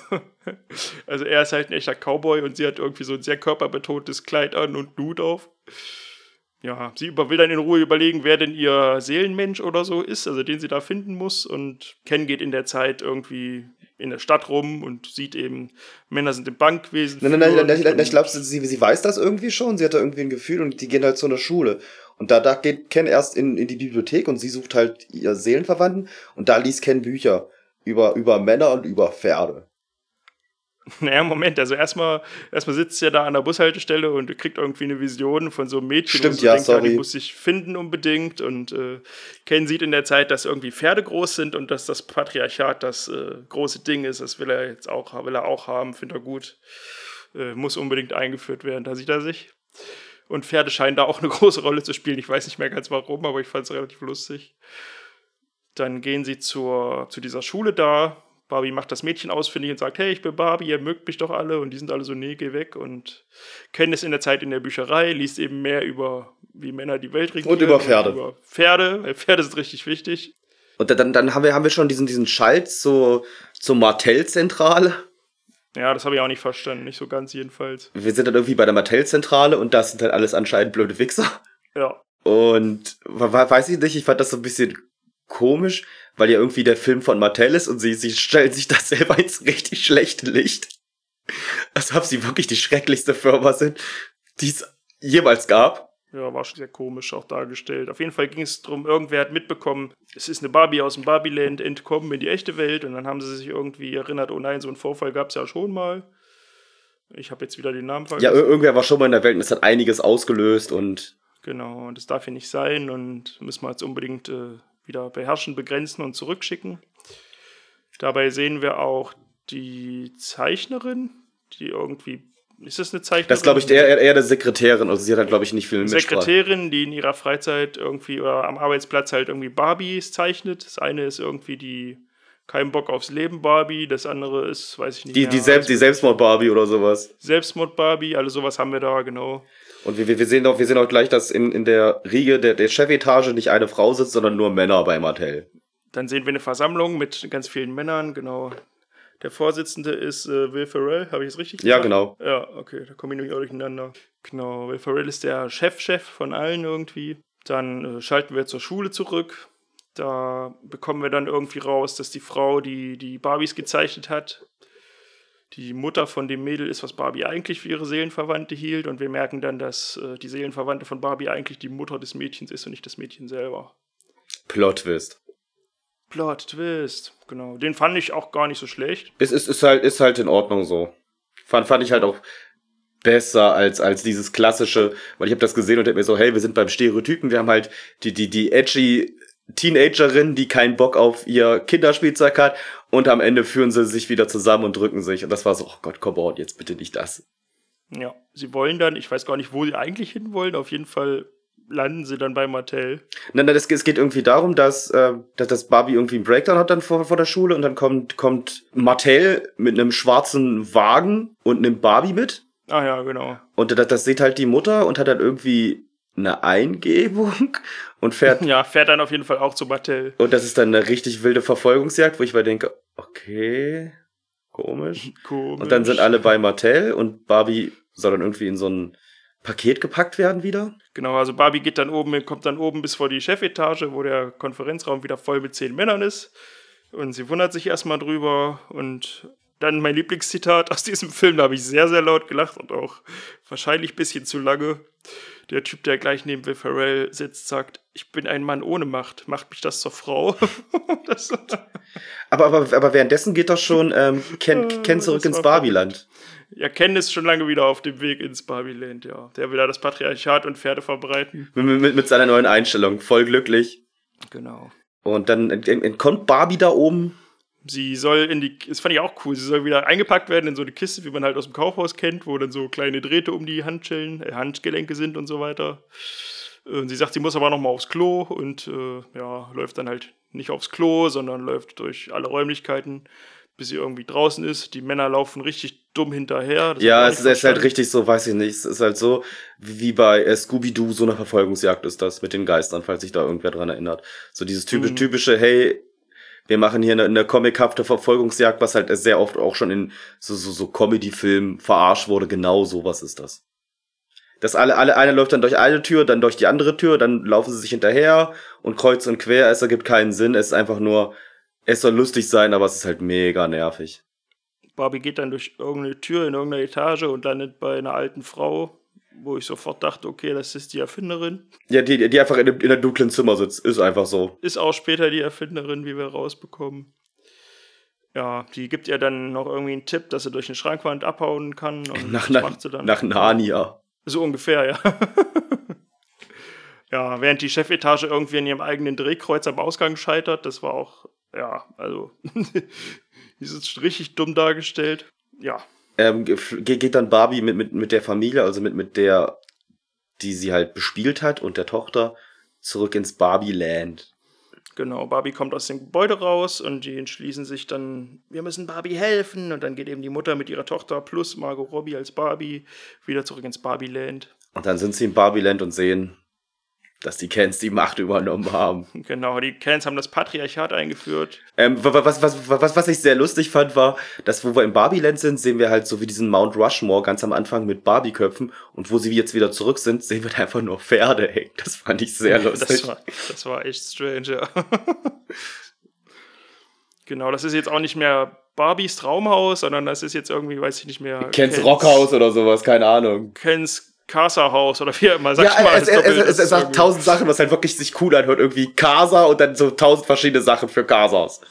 A: Also er ist halt ein echter Cowboy und sie hat irgendwie so ein sehr körperbetontes Kleid an und Hut auf. Ja, sie will dann in Ruhe überlegen, wer denn ihr Seelenmensch oder so ist, also den sie da finden muss. Und Ken geht in der Zeit irgendwie in der Stadt rum und sieht eben, Männer sind im Bankwesen.
B: Nein, nein, nein, nein, nein,
A: und-
B: ich glaube, sie, sie weiß das irgendwie schon. Sie hat da irgendwie ein Gefühl und die gehen halt zu einer Schule. Und da, da geht Ken erst in, in die Bibliothek und sie sucht halt ihr Seelenverwandten und da liest Ken Bücher über, über Männer und über Pferde.
A: Naja, Moment, also erstmal, erstmal sitzt er da an der Bushaltestelle und kriegt irgendwie eine Vision von so einem Mädchen,
B: Stimmt, ja,
A: denkt,
B: sorry.
A: die muss sich finden unbedingt. Und äh, Ken sieht in der Zeit, dass irgendwie Pferde groß sind und dass das Patriarchat das äh, große Ding ist. Das will er jetzt auch, will er auch haben, findet er gut. Äh, muss unbedingt eingeführt werden, da sieht er sich. Und Pferde scheinen da auch eine große Rolle zu spielen. Ich weiß nicht mehr ganz warum, aber ich fand es relativ lustig. Dann gehen sie zur, zu dieser Schule da. Barbie macht das Mädchen ausfindig und sagt, hey, ich bin Barbie, ihr mögt mich doch alle. Und die sind alle so, nee, geh weg. Und Ken ist in der Zeit in der Bücherei, liest eben mehr über, wie Männer die Welt regieren.
B: Und über Pferde.
A: über Pferde, weil Pferde sind richtig wichtig.
B: Und dann, dann haben, wir, haben wir schon diesen, diesen Schalt zur, zur Martell-Zentrale.
A: Ja, das habe ich auch nicht verstanden, nicht so ganz jedenfalls.
B: Wir sind dann irgendwie bei der Martell-Zentrale und das sind dann alles anscheinend blöde Wichser.
A: Ja,
B: Und weiß ich nicht, ich fand das so ein bisschen komisch, weil ja irgendwie der Film von Mattel ist und sie, sie stellen sich das selber ins richtig schlechte Licht. Als ob sie wirklich die schrecklichste Firma sind, die es jemals gab.
A: Ja, war schon sehr komisch auch dargestellt. Auf jeden Fall ging es darum, irgendwer hat mitbekommen, es ist eine Barbie aus dem Barbieland entkommen in die echte Welt und dann haben sie sich irgendwie erinnert, oh nein, so einen Vorfall gab es ja schon mal. Ich habe jetzt wieder den Namen
B: Ja,
A: vergessen.
B: ir- irgendwer war schon mal in der Welt und es hat einiges ausgelöst und
A: genau, und das darf hier nicht sein und müssen wir jetzt unbedingt äh, wieder beherrschen, begrenzen und zurückschicken. Dabei sehen wir auch die Zeichnerin, die irgendwie, ist das eine Zeichnerin?
B: das glaube ich eher, eher, der Sekretärin, also sie hat halt glaube ich nicht viel Mitsprache.
A: Sekretärin, die in ihrer Freizeit irgendwie oder am Arbeitsplatz halt irgendwie Barbies zeichnet. Das eine ist irgendwie die kein Bock aufs Leben Barbie, das andere ist, weiß ich nicht.
B: Die,
A: mehr,
B: die, Selbst, die Selbstmord-Barbie oder sowas.
A: Selbstmord Barbie, alles sowas haben wir da, genau.
B: Und wir, wir, sehen auch, wir sehen auch gleich, dass in, in der Riege der, der Chefetage nicht eine Frau sitzt, sondern nur Männer bei Mattel.
A: Dann sehen wir eine Versammlung mit ganz vielen Männern, genau. Der Vorsitzende ist äh, Will Ferrell, habe ich es richtig
B: Ja,
A: gesagt?
B: genau.
A: Ja, okay, da komme ich nämlich auch durcheinander. Genau, Will Ferrell ist der Chefchef von allen irgendwie. Dann äh, schalten wir zur Schule zurück. Da bekommen wir dann irgendwie raus, dass die Frau, die die Barbies gezeichnet hat, die Mutter von dem Mädel ist, was Barbie eigentlich für ihre Seelenverwandte hielt. Und wir merken dann, dass äh, die Seelenverwandte von Barbie eigentlich die Mutter des Mädchens ist und nicht das Mädchen selber.
B: Plot-Twist.
A: Plot Twist, genau. Den fand ich auch gar nicht so schlecht.
B: Es ist, ist, halt, ist halt in Ordnung so. Fand, fand ich halt auch besser als, als dieses klassische, weil ich habe das gesehen und hab mir so, hey, wir sind beim Stereotypen, wir haben halt die, die, die edgy Teenagerin, die keinen Bock auf ihr Kinderspielzeug hat und am Ende führen sie sich wieder zusammen und drücken sich. Und das war so, oh Gott, come on, jetzt bitte nicht das.
A: Ja, sie wollen dann, ich weiß gar nicht, wo sie eigentlich hinwollen, auf jeden Fall landen sie dann bei Mattel.
B: Nein, nein, es, es geht irgendwie darum, dass, äh, dass das Barbie irgendwie einen Breakdown hat dann vor, vor der Schule und dann kommt, kommt Mattel mit einem schwarzen Wagen und nimmt Barbie mit.
A: Ah ja, genau.
B: Und das, das sieht halt die Mutter und hat dann irgendwie eine Eingebung und fährt.
A: Ja, fährt dann auf jeden Fall auch zu Mattel.
B: und das ist dann eine richtig wilde Verfolgungsjagd, wo ich mir denke, okay, komisch.
A: Komisch.
B: Und dann sind alle bei Mattel und Barbie soll dann irgendwie in so ein Paket gepackt werden wieder.
A: Genau, also Barbie geht dann oben, kommt dann oben bis vor die Chefetage, wo der Konferenzraum wieder voll mit zehn Männern ist. Und sie wundert sich erstmal drüber. Und dann mein Lieblingszitat aus diesem Film, da habe ich sehr, sehr laut gelacht und auch wahrscheinlich ein bisschen zu lange. Der Typ, der gleich neben Will Ferrell sitzt, sagt, ich bin ein Mann ohne Macht. Macht mich das zur Frau? das,
B: Aber, aber, aber währenddessen geht doch schon ähm, Ken, Ken zurück ins
A: war
B: Barbieland.
A: ja, Ken ist schon lange wieder auf dem Weg ins Barbieland, ja. Der will da das Patriarchat und Pferde verbreiten.
B: Mit, mit, mit seiner neuen Einstellung. Voll glücklich.
A: Genau.
B: Und dann ent- ent- entkommt Barbie da oben.
A: Sie soll in die, das fand ich auch cool, sie soll wieder eingepackt werden in so eine Kiste, wie man halt aus dem Kaufhaus kennt, wo dann so kleine Drähte um die Handschellen, äh, Handgelenke sind und so weiter. Und sie sagt, sie muss aber noch mal aufs Klo und äh, ja, läuft dann halt nicht aufs Klo, sondern läuft durch alle Räumlichkeiten, bis sie irgendwie draußen ist. Die Männer laufen richtig dumm hinterher. Das
B: Ja, es ist, halt richtig so, weiß ich nicht. Es ist halt so, wie bei äh, Scooby-Doo, so eine Verfolgungsjagd ist das mit den Geistern, falls sich da irgendwer dran erinnert. So dieses typisch,
A: Mhm.
B: typische, hey, wir machen hier eine, eine comichafte Verfolgungsjagd, was halt sehr oft auch schon in so, so, so Comedy-Filmen verarscht wurde. Genau sowas ist das. Das alle, alle, einer läuft dann durch eine Tür, dann durch die andere Tür, dann laufen sie sich hinterher und kreuz und quer. Es ergibt keinen Sinn. Es ist einfach nur Es soll lustig sein, aber es ist halt mega nervig.
A: Barbie geht dann durch irgendeine Tür in irgendeiner Etage und landet bei einer alten Frau, wo ich sofort dachte, okay, das ist die Erfinderin.
B: Ja, die, die einfach in einem, in einem dunklen Zimmer sitzt. Ist einfach so.
A: Ist auch später die Erfinderin, wie wir rausbekommen. Ja, die gibt ihr dann noch irgendwie einen Tipp, dass sie durch eine Schrankwand abhauen kann. Und
B: Nach,
A: macht sie dann.
B: nach Narnia.
A: So ungefähr, ja. ja, während die Chefetage irgendwie in ihrem eigenen Drehkreuz am Ausgang scheitert, das war auch, ja, also, die ist richtig dumm dargestellt. Ja,
B: Ähm, ge- geht dann Barbie mit, mit, mit der Familie, also mit, mit der, die sie halt bespielt hat und der Tochter, zurück ins Barbie-Land.
A: genau. Barbie kommt aus dem Gebäude raus und die entschließen sich dann, wir müssen Barbie helfen. Und dann geht eben die Mutter mit ihrer Tochter plus Margot Robbie als Barbie wieder zurück ins Barbie-Land.
B: Und dann sind sie im Barbie-Land und sehen, dass die Kens die Macht übernommen haben.
A: Genau, die Kens haben das Patriarchat eingeführt.
B: Ähm, wa- wa- was, was, was, was ich sehr lustig fand, war, dass wo wir im Barbie-Land sind, sehen wir halt so wie diesen Mount Rushmore ganz am Anfang mit Barbie-Köpfen. Und wo sie jetzt wieder zurück sind, sehen wir da einfach nur Pferde hängen. Das fand ich sehr lustig.
A: Das war, das war echt strange, ja. genau, das ist jetzt auch nicht mehr Barbies Traumhaus, sondern das ist jetzt irgendwie, weiß ich nicht mehr.
B: Kens Rockhaus oder sowas, keine Ahnung.
A: Kens Casa-Haus oder wie immer. Sag
B: Ja,
A: mal,
B: es, es, es, es, es sagt tausend Sachen, was halt wirklich sich cool anhört. Irgendwie Casa und dann so tausend verschiedene Sachen für Casas.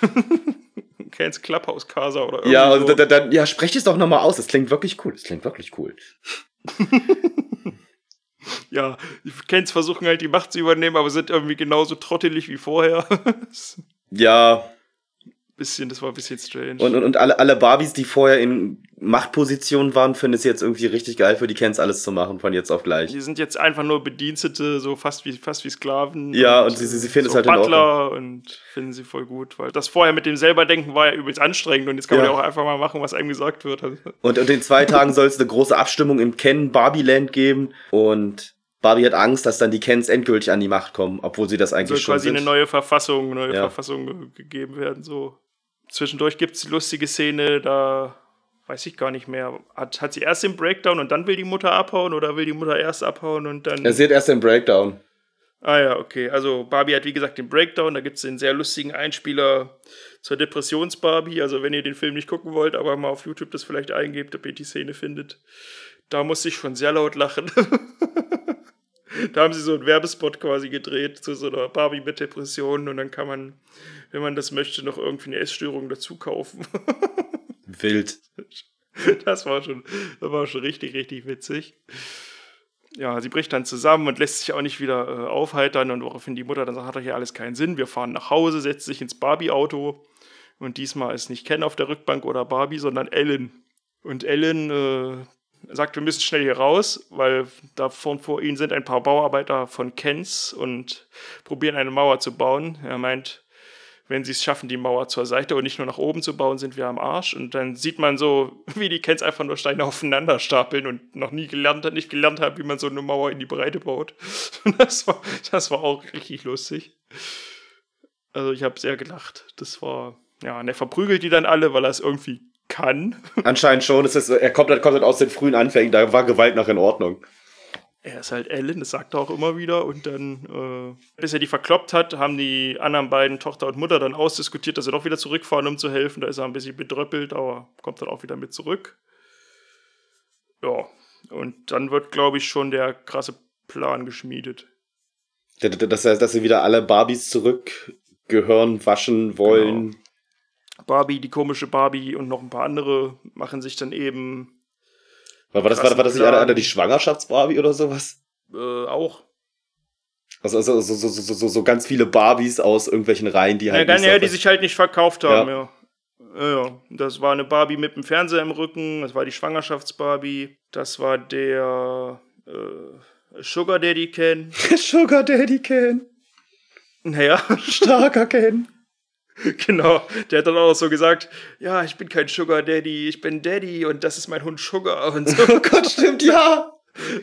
A: Kens Clubhouse Casa oder irgendwie
B: Ja,
A: so.
B: und dann, dann, ja, sprech es doch nochmal aus. Das klingt wirklich cool. Das klingt wirklich cool.
A: Ja, die Kens versuchen halt die Macht zu übernehmen, aber sind irgendwie genauso trottelig wie vorher.
B: Ja,
A: bisschen, das war ein bisschen strange.
B: und, und, und alle, alle Barbies, die vorher in Machtpositionen waren, finden es jetzt irgendwie richtig geil für die Kens alles zu machen, von jetzt auf gleich.
A: die sind jetzt einfach nur Bedienstete, so fast wie, fast wie Sklaven.
B: Ja, und sie- sie- sie finden es halt in
A: Butler und finden sie voll gut, weil das vorher mit dem selber denken war ja übelst anstrengend und jetzt kann man
B: Ja.
A: ja auch einfach mal machen, was einem gesagt wird. Also,
B: Und, und in zwei Tagen soll es eine große Abstimmung im Ken Barbie Land geben und Barbie hat Angst, dass dann die Kens endgültig an die Macht kommen, obwohl sie das eigentlich
A: soll
B: schon
A: quasi
B: sind.
A: eine neue Verfassung, neue
B: Ja.
A: Verfassung ge- gegeben werden. So. Zwischendurch gibt es die lustige Szene, da weiß ich gar nicht mehr. Hat, hat sie erst den Breakdown und dann will die Mutter abhauen oder will die Mutter erst abhauen und dann.
B: er sieht erst den Breakdown.
A: Ah ja, okay. Also Barbie hat wie gesagt den Breakdown, da gibt es den sehr lustigen Einspieler zur Depressions-Barbie. Also wenn ihr den Film nicht gucken wollt, aber mal auf YouTube das vielleicht eingebt, ob ihr die Szene findet. Da musste ich schon sehr laut lachen. da haben sie so einen Werbespot quasi gedreht zu so einer Barbie mit Depressionen und dann kann man, wenn man das möchte, noch irgendwie eine Essstörung dazu kaufen.
B: Wild.
A: Das war schon, das war schon richtig, richtig witzig. Ja, sie bricht dann zusammen und lässt sich auch nicht wieder äh, aufheitern und woraufhin die Mutter dann sagt, hat doch hier alles keinen Sinn. Wir fahren nach Hause, setzt sich ins Barbie-Auto und diesmal ist nicht Ken auf der Rückbank oder Barbie, sondern Ellen. Und Ellen äh, sagt, wir müssen schnell hier raus, weil da vorn vor ihnen sind ein paar Bauarbeiter von Kens und probieren eine Mauer zu bauen. Er meint, wenn sie es schaffen, die Mauer zur Seite und nicht nur nach oben zu bauen, sind wir am Arsch. Und dann sieht man so, wie die Kens einfach nur Steine aufeinander stapeln und noch nie gelernt, nicht gelernt haben, wie man so eine Mauer in die Breite baut. Das war, das war auch richtig lustig. Also ich habe sehr gelacht. Das war, ja, und er verprügelt die dann alle, weil er es irgendwie kann.
B: Anscheinend schon. Es ist, er kommt, halt- kommt halt aus den frühen Anfängen, da war Gewalt noch in Ordnung.
A: Er ist halt Ellen, das sagt er auch immer wieder. Und dann, äh, bis er die verkloppt hat, haben die anderen beiden, Tochter und Mutter, dann ausdiskutiert, dass sie doch wieder zurückfahren, um zu helfen. Da ist er ein bisschen bedröppelt, aber kommt dann auch wieder mit zurück. Ja, und dann wird, glaube ich, schon der krasse Plan geschmiedet.
B: Dass, dass sie wieder alle Barbies zurückgehören, waschen wollen.
A: Barbie, die komische Barbie und noch ein paar andere machen sich dann eben
B: War, war das, war, war das nicht einer, einer die Schwangerschafts-Barbie oder sowas?
A: äh, auch.
B: Also, also so, so, so, so, so ganz viele Barbies aus irgendwelchen Reihen, die
A: Ja,
B: halt.
A: dann,
B: nicht
A: ja, die sich halt nicht verkauft haben, ja. Ja, ja. Das war eine Barbie mit dem Fernseher im Rücken, das war die Schwangerschafts-Barbie, das war der äh, Sugar Daddy Ken.
B: Sugar Daddy Ken.
A: Naja,
B: Starker Ken.
A: genau. Der hat dann auch so gesagt, ja, ich bin kein Sugar Daddy, ich bin Daddy und das ist mein Hund Sugar und so.
B: Oh Gott, stimmt, ja.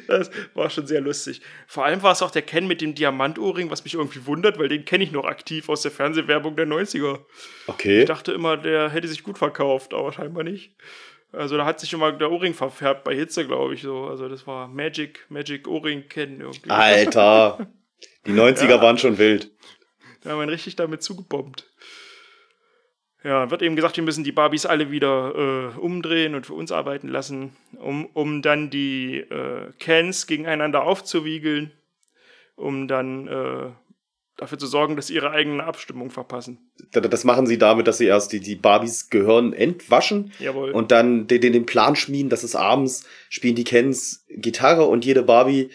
A: Das war schon sehr lustig. Vor allem war es auch der Ken mit dem Diamantohrring, was mich irgendwie wundert, weil den kenne ich noch aktiv aus der Fernsehwerbung der 90er.
B: Okay.
A: Ich dachte immer, der hätte sich gut verkauft, aber scheinbar nicht. Also da hat sich immer der Ohrring verfärbt bei Hitze, glaube ich so. Also das war Magic, Magic Ohrring kennen irgendwie.
B: Alter. Die 90er
A: Ja.
B: waren schon wild.
A: Da haben wir ihn richtig damit zugebombt. Ja, wird eben gesagt, wir müssen die Barbies alle wieder äh, umdrehen und für uns arbeiten lassen, um, um dann die äh, Cans gegeneinander aufzuwiegeln, um dann äh, dafür zu sorgen, dass sie ihre eigene Abstimmung verpassen.
B: Das machen sie damit, dass sie erst die, die Barbies Gehirn entwaschen
A: Jawohl.
B: und dann den, den, Plan schmieden, dass es abends spielen die Kens Gitarre und jede Barbie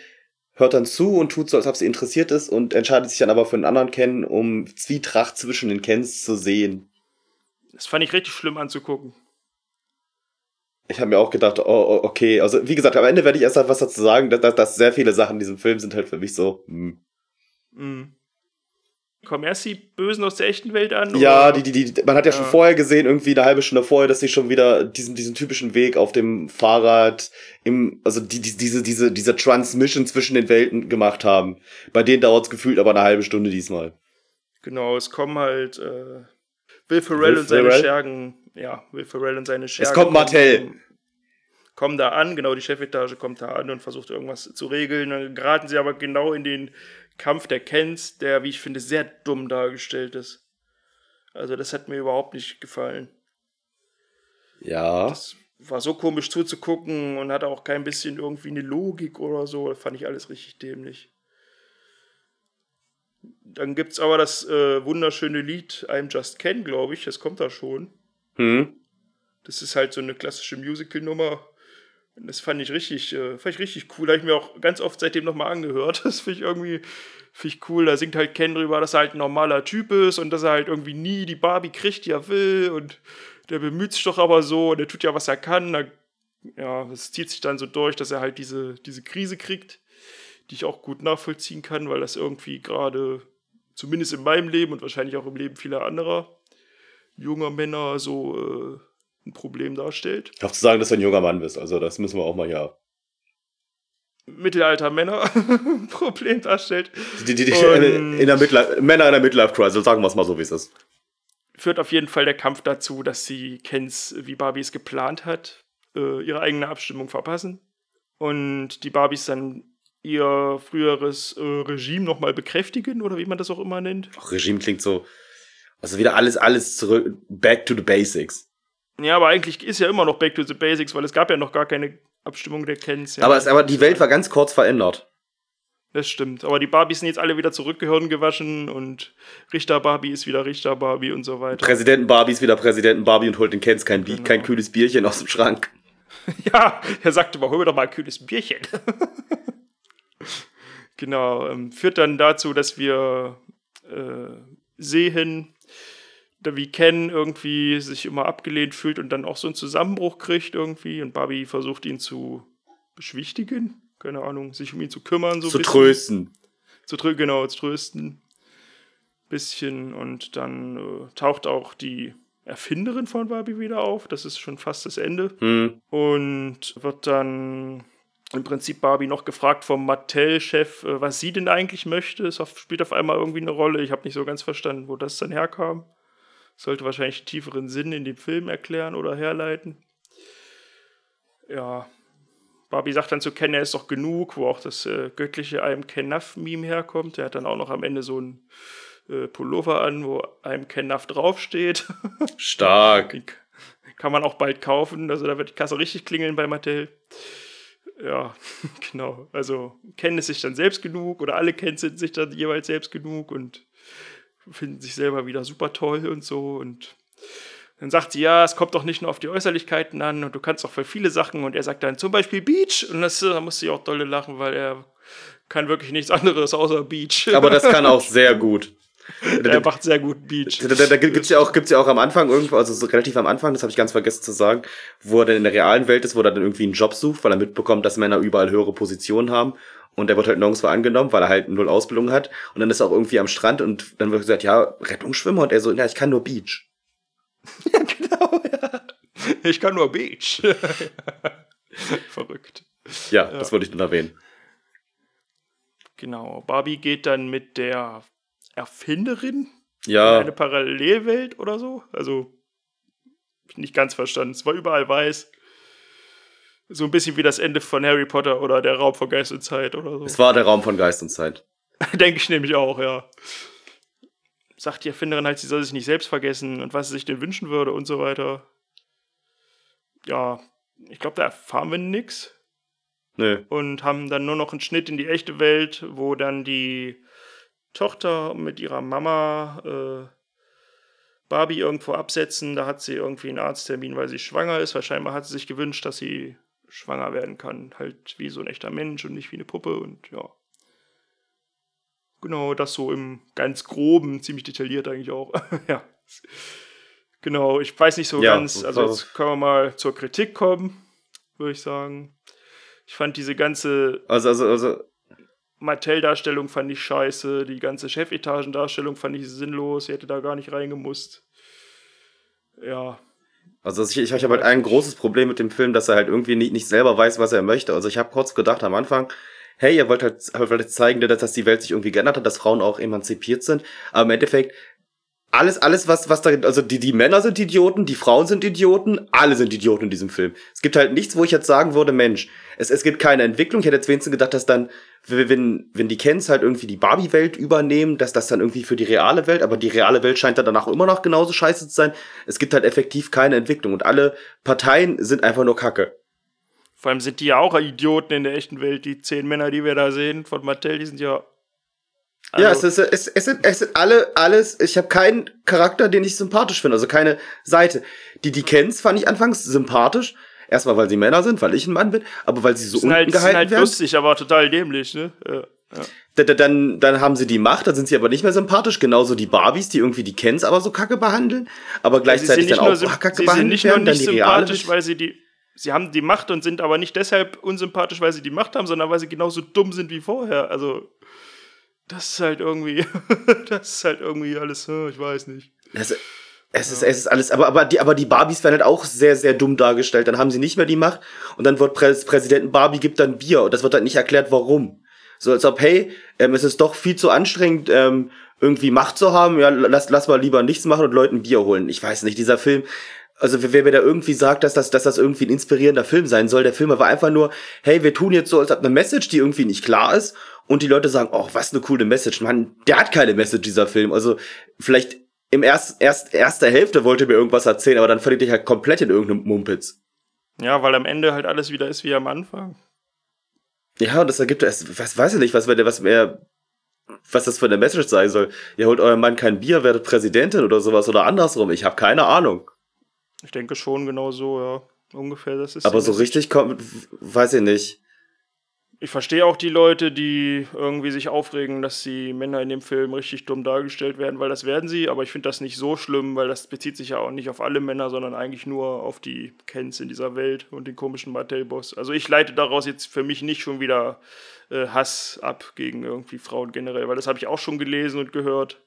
B: hört dann zu und tut so, als ob sie interessiert ist und entscheidet sich dann aber für einen anderen Ken, um Zwietracht zwischen den Kens zu sehen.
A: Das fand ich richtig schlimm anzugucken.
B: Ich habe mir auch gedacht, oh, oh, okay, also wie gesagt, am Ende werde ich erst was dazu sagen, dass, dass, sehr viele Sachen in diesem Film sind halt für mich so, hm.
A: Mhm. Kommen erst die Bösen aus der echten Welt an?
B: Ja, die, die, die, man hat ja, schon
A: Ja.
B: vorher gesehen, irgendwie eine halbe Stunde vorher, dass sie schon wieder diesen, diesen typischen Weg auf dem Fahrrad im, also die, die, diese, diese, diese Transmission zwischen den Welten gemacht haben. Bei denen dauert es gefühlt aber eine halbe Stunde diesmal.
A: Genau, es kommen halt äh, Will Ferrell
B: Will
A: und seine
B: Ferrell?
A: Schergen. Ja, Will Ferrell und seine Schergen.
B: kommt Martell.
A: Kommen, kommen da an, genau, die Chefetage kommt da an und versucht irgendwas zu regeln. Dann geraten sie aber genau in den Kampf der Kens, der, wie ich finde, sehr dumm dargestellt ist. Also, das hat mir überhaupt nicht gefallen.
B: Ja.
A: Das war so komisch zuzugucken und hatte auch kein bisschen irgendwie eine Logik oder so. Das fand ich alles richtig dämlich. Dann gibt es aber das äh, wunderschöne Lied I'm Just Ken, glaube ich. Das kommt da schon.
B: Hm.
A: Das ist halt so eine klassische Musical-Nummer. Das fand ich richtig, äh, fand ich richtig cool. Habe ich mir auch ganz oft seitdem nochmal angehört. Das finde ich irgendwie find ich cool. Da singt halt Ken drüber, dass er halt ein normaler Typ ist und dass er halt irgendwie nie die Barbie kriegt, die er will. Und der bemüht sich doch aber so und der tut ja, was er kann. Da, ja, es zieht sich dann so durch, dass er halt diese, diese Krise kriegt, die ich auch gut nachvollziehen kann, weil das irgendwie gerade, zumindest in meinem Leben und wahrscheinlich auch im Leben vieler anderer junger Männer so äh, ein Problem darstellt.
B: Ich hoffe zu sagen, dass du ein junger Mann bist. Also, das müssen wir auch mal ja.
A: Mittelalter Männer ein Problem darstellt.
B: Die, die, die,
A: Und-
B: in der Midlife, Männer in der Midlife-Crisis, sagen wir es mal so, wie es ist.
A: Führt auf jeden Fall der Kampf dazu, dass sie Kens, wie Barbie es geplant hat, äh, ihre eigene Abstimmung verpassen. Und die Barbies dann ihr früheres äh, Regime nochmal bekräftigen oder wie man das auch immer nennt.
B: Ach, Regime klingt so. Also wieder alles, alles zurück. Back to the basics.
A: Ja, aber eigentlich ist ja immer noch Back to the Basics, weil es gab ja noch gar keine Abstimmung der Kens. Ja.
B: Aber, es, aber die Welt war ganz kurz verändert.
A: Das stimmt. Aber die Barbies sind jetzt alle wieder zurück, Gehirn gewaschen und Richter Barbie ist wieder Richter Barbie und so weiter.
B: Präsidenten Barbie ist wieder Präsidenten Barbie und holt den Kens kein,
A: Genau.
B: kein kühles Bierchen aus dem Schrank.
A: Ja, er sagte mal, hol mir doch mal ein kühles Bierchen. genau, ähm, führt dann dazu, dass wir äh, sehen, da wie Ken irgendwie sich immer abgelehnt fühlt und dann auch so einen Zusammenbruch kriegt irgendwie und Barbie versucht ihn zu beschwichtigen, keine Ahnung, sich um ihn zu kümmern, so ein
B: zu
A: bisschen.
B: trösten.
A: zu trö genau, zu trösten. Bisschen und dann äh, taucht auch die Erfinderin von Barbie wieder auf. Das ist schon fast das Ende.
B: Hm.
A: Und wird dann im Prinzip Barbie noch gefragt vom Mattel-Chef, äh, was sie denn eigentlich möchte. Es spielt auf einmal irgendwie eine Rolle. Ich habe nicht so ganz verstanden, wo das dann herkam. Sollte wahrscheinlich einen tieferen Sinn in dem Film erklären oder herleiten. Ja, Barbie sagt dann zu Ken, er ist doch genug, wo auch das äh, göttliche I'm Kenaf-Meme herkommt. Der hat dann auch noch am Ende so ein äh, Pullover an, wo I'm Kenaf draufsteht.
B: Stark.
A: Den kann man auch bald kaufen. Also da wird die Kasse richtig klingeln bei Mattel. Ja, genau. Also Ken ist sich dann selbst genug oder alle Ken sind sich dann jeweils selbst genug und finden sich selber wieder super toll und so. Und dann sagt sie, ja, es kommt doch nicht nur auf die Äußerlichkeiten an und du kannst doch für viele Sachen. Und er sagt dann zum Beispiel Beach. Und das, da musste ich auch dolle lachen, weil er kann wirklich nichts anderes außer Beach.
B: Aber das kann auch sehr gut.
A: er macht sehr gut Beach.
B: Da, da, da gibt's ja auch, gibt's ja auch am Anfang irgendwo, also so relativ am Anfang, das habe ich ganz vergessen zu sagen, wo er dann in der realen Welt ist, wo er dann irgendwie einen Job sucht, weil er mitbekommt, dass Männer überall höhere Positionen haben. Und er wird halt nirgendwo angenommen, weil er halt null Ausbildung hat. Und dann ist er auch irgendwie am Strand und dann wird gesagt, ja, Rettungsschwimmer. Und er so, ja, ich kann nur Beach.
A: genau, ja. Ich kann nur Beach. Verrückt.
B: Ja, das wollte ich nur erwähnen.
A: Genau. Barbie geht dann mit der Erfinderin in
B: Ja,
A: eine Parallelwelt oder so. Also, nicht ganz verstanden. Es war überall weiß. So ein bisschen wie das Ende von Harry Potter oder der Raum von Geist und Zeit oder so.
B: es war der Raum von Geist und Zeit.
A: Denke ich nämlich auch, ja. sagt die Erfinderin halt, sie soll sich nicht selbst vergessen und was sie sich denn wünschen würde und so weiter. Ja, ich glaube, da erfahren wir nix.
B: Nö.
A: Und haben dann nur noch einen Schnitt in die echte Welt, wo dann die Tochter mit ihrer Mama äh, Barbie irgendwo absetzen. Da hat sie irgendwie einen Arzttermin, weil sie schwanger ist. Wahrscheinlich hat sie sich gewünscht, dass sie schwanger werden kann. Halt wie so ein echter Mensch und nicht wie eine Puppe und ja. Genau, das so im ganz groben, ziemlich detailliert eigentlich auch. ja. Genau, ich weiß nicht so
B: Ja,
A: ganz, also
B: also-
A: jetzt können wir mal zur Kritik kommen, würde ich sagen. Ich fand diese ganze
B: Also, also, also,
A: Mattel-Darstellung fand ich scheiße, die ganze Chefetagen-Darstellung fand ich sinnlos, sie hätte da gar nicht reingemusst. Ja,
B: also ich, ich, ich habe halt ein großes Problem mit dem Film, dass er halt irgendwie nicht, nicht selber weiß, was er möchte. Also ich habe kurz gedacht am Anfang, hey, ihr wollt halt, wollt halt zeigen, dass, dass die Welt sich irgendwie geändert hat, dass Frauen auch emanzipiert sind. Aber im Endeffekt, alles, alles, was, was da, also die, die Männer sind Idioten, die Frauen sind Idioten, alle sind Idioten in diesem Film. Es gibt halt nichts, wo ich jetzt sagen würde, Mensch, es, es gibt keine Entwicklung. Ich hätte jetzt wenigstens gedacht, dass dann, wenn, wenn die Kens halt irgendwie die Barbie-Welt übernehmen, dass das dann irgendwie für die reale Welt, aber die reale Welt scheint dann danach immer noch genauso scheiße zu sein. Es gibt halt effektiv keine Entwicklung und alle Parteien sind einfach nur Kacke.
A: vor allem sind die ja auch Idioten in der echten Welt, die zehn Männer, die wir da sehen von Mattel, die sind ja.
B: Ja,
A: Also-
B: es, ist, es, es, sind, es sind alle, alles, ich habe keinen Charakter, den ich sympathisch finde, also keine Seite. Die, die Kens fand ich anfangs sympathisch. Erstmal, weil sie Männer sind, weil ich ein Mann bin, aber weil sie so
A: sind
B: unten
A: halt, sind
B: gehalten
A: halt
B: werden.
A: lustig, aber total dämlich, ne? Ja, ja.
B: Da- da- Dann, dann haben sie die Macht, dann sind sie aber nicht mehr sympathisch. Genauso die Barbies, die irgendwie die Kens aber so kacke behandeln, aber gleichzeitig
A: sind nicht
B: dann
A: nur,
B: auch
A: symp-
B: kacke
A: sie sind
B: behandelt
A: nicht nur
B: werden. Dann
A: nicht
B: die reale
A: sympathisch, weil sie die. Sie haben die Macht und sind aber nicht deshalb unsympathisch, weil sie die Macht haben, sondern weil sie genauso dumm sind wie vorher. Also, das ist halt irgendwie. das ist halt irgendwie alles, äh, ich weiß nicht.
B: Es, es, ist, es ist alles, aber, aber, die, aber die Barbies werden halt auch sehr, sehr dumm dargestellt. Dann haben sie nicht mehr die Macht und dann wird Prä Präsidenten Barbie gibt dann Bier und das wird halt nicht erklärt, warum. So als ob, hey, ähm, es ist doch viel zu anstrengend, ähm, irgendwie Macht zu haben, ja, lass, lass mal lieber nichts machen und Leuten Bier holen. Ich weiß nicht, dieser Film, also wer, wer mir da irgendwie sagt, dass das, dass das irgendwie ein inspirierender Film sein soll, der Film war einfach nur, hey, wir tun jetzt so, als ob eine Message, die irgendwie nicht klar ist und die Leute sagen, oh, was eine coole Message. Mann, der hat keine Message, dieser Film. Also vielleicht im erst, erst, erster Hälfte wollte mir irgendwas erzählen, aber dann verliert ich halt komplett in irgendeinem Mumpitz.
A: Ja, weil am Ende halt alles wieder ist wie am Anfang.
B: Ja, und das ergibt es, was weiß ich nicht, was, was mehr, was das für eine Message sein soll. Ihr holt eurem Mann kein Bier, werdet Präsidentin oder sowas oder andersrum. Ich habe keine Ahnung.
A: Ich denke schon genau so, ja. Ungefähr, das ist.
B: Aber so richtig kommt, weiß ich nicht.
A: Ich verstehe auch die Leute, die irgendwie sich aufregen, dass die Männer in dem Film richtig dumm dargestellt werden, weil das werden sie, aber ich finde das nicht so schlimm, weil das bezieht sich ja auch nicht auf alle Männer, sondern eigentlich nur auf die Kens in dieser Welt und den komischen Mattel-Boss. Also ich leite daraus jetzt für mich nicht schon wieder äh, Hass ab gegen irgendwie Frauen generell, weil das habe ich auch schon gelesen und gehört,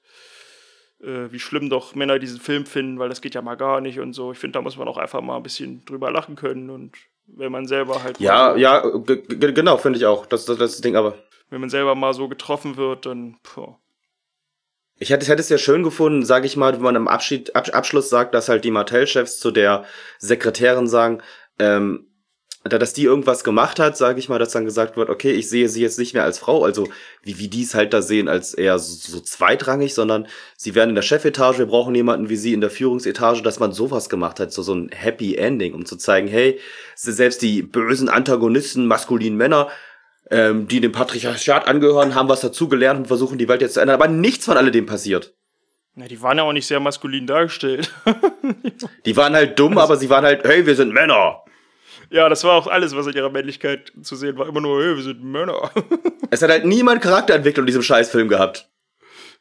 A: äh, wie schlimm doch Männer diesen Film finden, weil das geht ja mal gar nicht und so. Ich finde, da muss man auch einfach mal ein bisschen drüber lachen können und wenn man selber halt
B: Ja, ja, genau, finde ich auch. Das, das, das Ding, aber
A: wenn man selber mal so getroffen wird, dann puh.
B: Ich hätte, hätte es ja schön gefunden, sage ich mal, wenn man im Abschied, Ab, Abschluss sagt, dass halt die Mattel-Chefs zu der Sekretärin sagen, ähm, dass die irgendwas gemacht hat, sage ich mal, dass dann gesagt wird, okay, ich sehe sie jetzt nicht mehr als Frau, also wie, wie die es halt da sehen, als eher so, so zweitrangig, sondern sie werden in der Chefetage, wir brauchen jemanden wie sie in der Führungsetage, dass man sowas gemacht hat, so, so ein Happy Ending, um zu zeigen, hey, selbst die bösen Antagonisten, maskulinen Männer, ähm, die dem Patriarchat angehören, haben was dazugelernt und versuchen die Welt jetzt zu ändern, aber nichts von alledem passiert.
A: Na, die waren ja auch nicht sehr maskulin dargestellt.
B: Die waren halt dumm, aber sie waren halt, hey, wir sind Männer.
A: Ja, das war auch alles, was in ihrer Männlichkeit zu sehen war. Immer nur, hey, wir sind Männer.
B: Es hat halt niemand Charakterentwicklung in diesem Scheißfilm gehabt.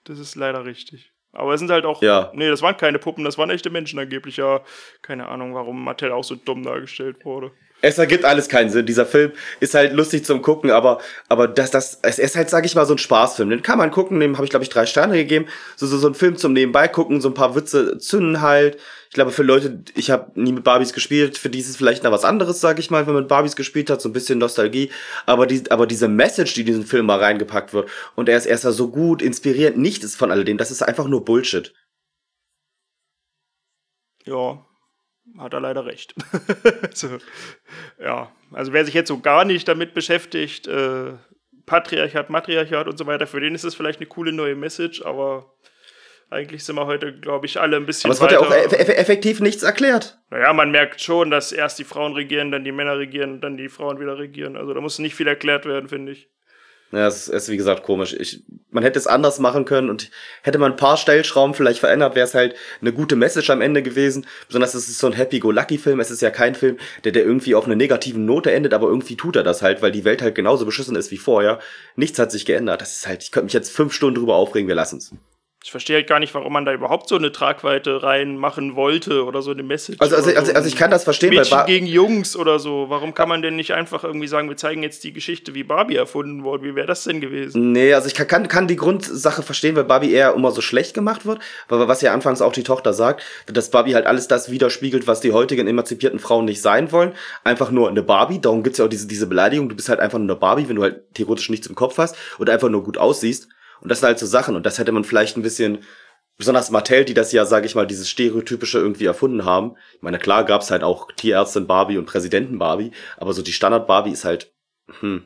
A: das ist leider richtig. Aber es sind halt auch.
B: Ja.
A: Nee, das waren keine Puppen, das waren echte Menschen angeblich. Ja, keine Ahnung, warum Mattel auch so dumm dargestellt wurde.
B: Es ergibt alles keinen Sinn. Dieser Film ist halt lustig zum Gucken, aber, aber das, das, es ist halt, sag ich mal, so ein Spaßfilm. Den kann man gucken, dem habe ich, glaube ich, drei Sterne gegeben. So, so, so ein Film zum Nebenbei gucken, so ein paar Witze zünden halt. Ich glaube, für Leute, ich habe nie mit Barbies gespielt, für die ist es vielleicht noch was anderes, sag ich mal, wenn man mit Barbies gespielt hat, so ein bisschen Nostalgie. Aber, die, aber diese Message, die in diesen Film mal reingepackt wird, und er ist erst so gut, inspirierend, nichts von alledem, das ist einfach nur Bullshit.
A: Ja, hat er leider recht. so, ja, also wer sich jetzt so gar nicht damit beschäftigt, äh, Patriarchat, Matriarchat und so weiter, für den ist es vielleicht eine coole neue Message, aber Eigentlich sind wir heute, glaube ich, alle ein bisschen.
B: Aber es wird ja auch eff eff effektiv nichts erklärt.
A: Naja, man merkt schon, dass erst die Frauen regieren, dann die Männer regieren dann die Frauen wieder regieren. Also da muss nicht viel erklärt werden, finde ich.
B: Ja, es ist wie gesagt komisch. Ich, man hätte es anders machen können und hätte man ein paar Stellschrauben vielleicht verändert, wäre es halt eine gute Message am Ende gewesen. Besonders es ist so ein Happy-Go-Lucky-Film. Es ist ja kein Film, der, der irgendwie auf einer negativen Note endet, aber irgendwie tut er das halt, weil die Welt halt genauso beschissen ist wie vorher. Nichts hat sich geändert. Das ist halt, ich könnte mich jetzt fünf Stunden drüber aufregen, wir lassen's.
A: Ich verstehe halt gar nicht, warum man da überhaupt so eine Tragweite reinmachen wollte oder so eine Message.
B: Also, also, also,
A: so.
B: also ich kann das verstehen,
A: Mädchen gegen Jungs oder so. Warum kann man denn nicht einfach irgendwie sagen, wir zeigen jetzt die Geschichte, wie Barbie erfunden wurde? Wie wäre das denn gewesen?
B: Nee, also ich kann, kann, kann die Grundsache verstehen, weil Barbie eher immer so schlecht gemacht wird. Weil was ja anfangs auch die Tochter sagt, dass Barbie halt alles das widerspiegelt, was die heutigen emanzipierten Frauen nicht sein wollen. Einfach nur eine Barbie. Darum gibt's ja auch diese, diese Beleidigung. Du bist halt einfach nur eine Barbie, wenn du halt theoretisch nichts im Kopf hast und einfach nur gut aussiehst. Und das sind halt so Sachen. Und das hätte man vielleicht ein bisschen besonders Mattel, die das ja, sage ich mal, dieses stereotypische irgendwie erfunden haben. Ich meine, klar gab's halt auch Tierärztin Barbie und Präsidenten Barbie, aber so die Standard Barbie ist halt, hm.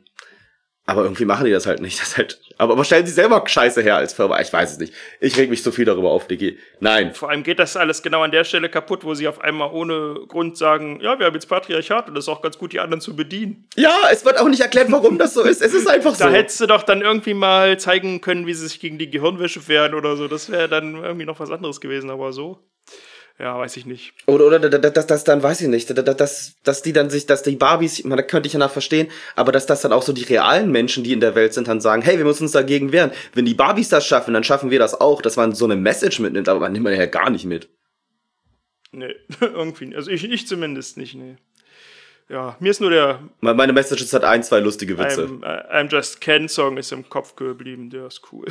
B: Aber irgendwie machen die das halt nicht. Das halt, aber, aber stellen sie selber Scheiße her als Firma. Ich weiß es nicht. Ich reg mich so viel darüber auf, Digi. Nein.
A: Vor allem geht das alles genau an der Stelle kaputt, wo sie auf einmal ohne Grund sagen, ja, wir haben jetzt Patriarchat und es ist auch ganz gut, die anderen zu bedienen.
B: Ja, es wird auch nicht erklärt, warum das so ist. Es ist einfach so.
A: Da hättest du doch dann irgendwie mal zeigen können, wie sie sich gegen die Gehirnwäsche wehren oder so. Das wäre dann irgendwie noch was anderes gewesen, aber so. Ja, weiß ich nicht.
B: Oder, oder dass das, das dann, weiß ich nicht, dass, dass, dass die dann sich, dass die Barbies, man, da könnte ich ja noch verstehen, aber dass das dann auch so die realen Menschen, die in der Welt sind, dann sagen, hey, wir müssen uns dagegen wehren. Wenn die Barbies das schaffen, dann schaffen wir das auch, dass man so eine Message mitnimmt, aber man nimmt man ja gar nicht mit.
A: Nee, irgendwie. nicht. Also ich, ich zumindest nicht, nee. Ja, mir ist nur der
B: Meine Message ist halt ein, zwei lustige Witze.
A: I'm, äh, I'm Just Ken Song ist im Kopf geblieben, der ist cool.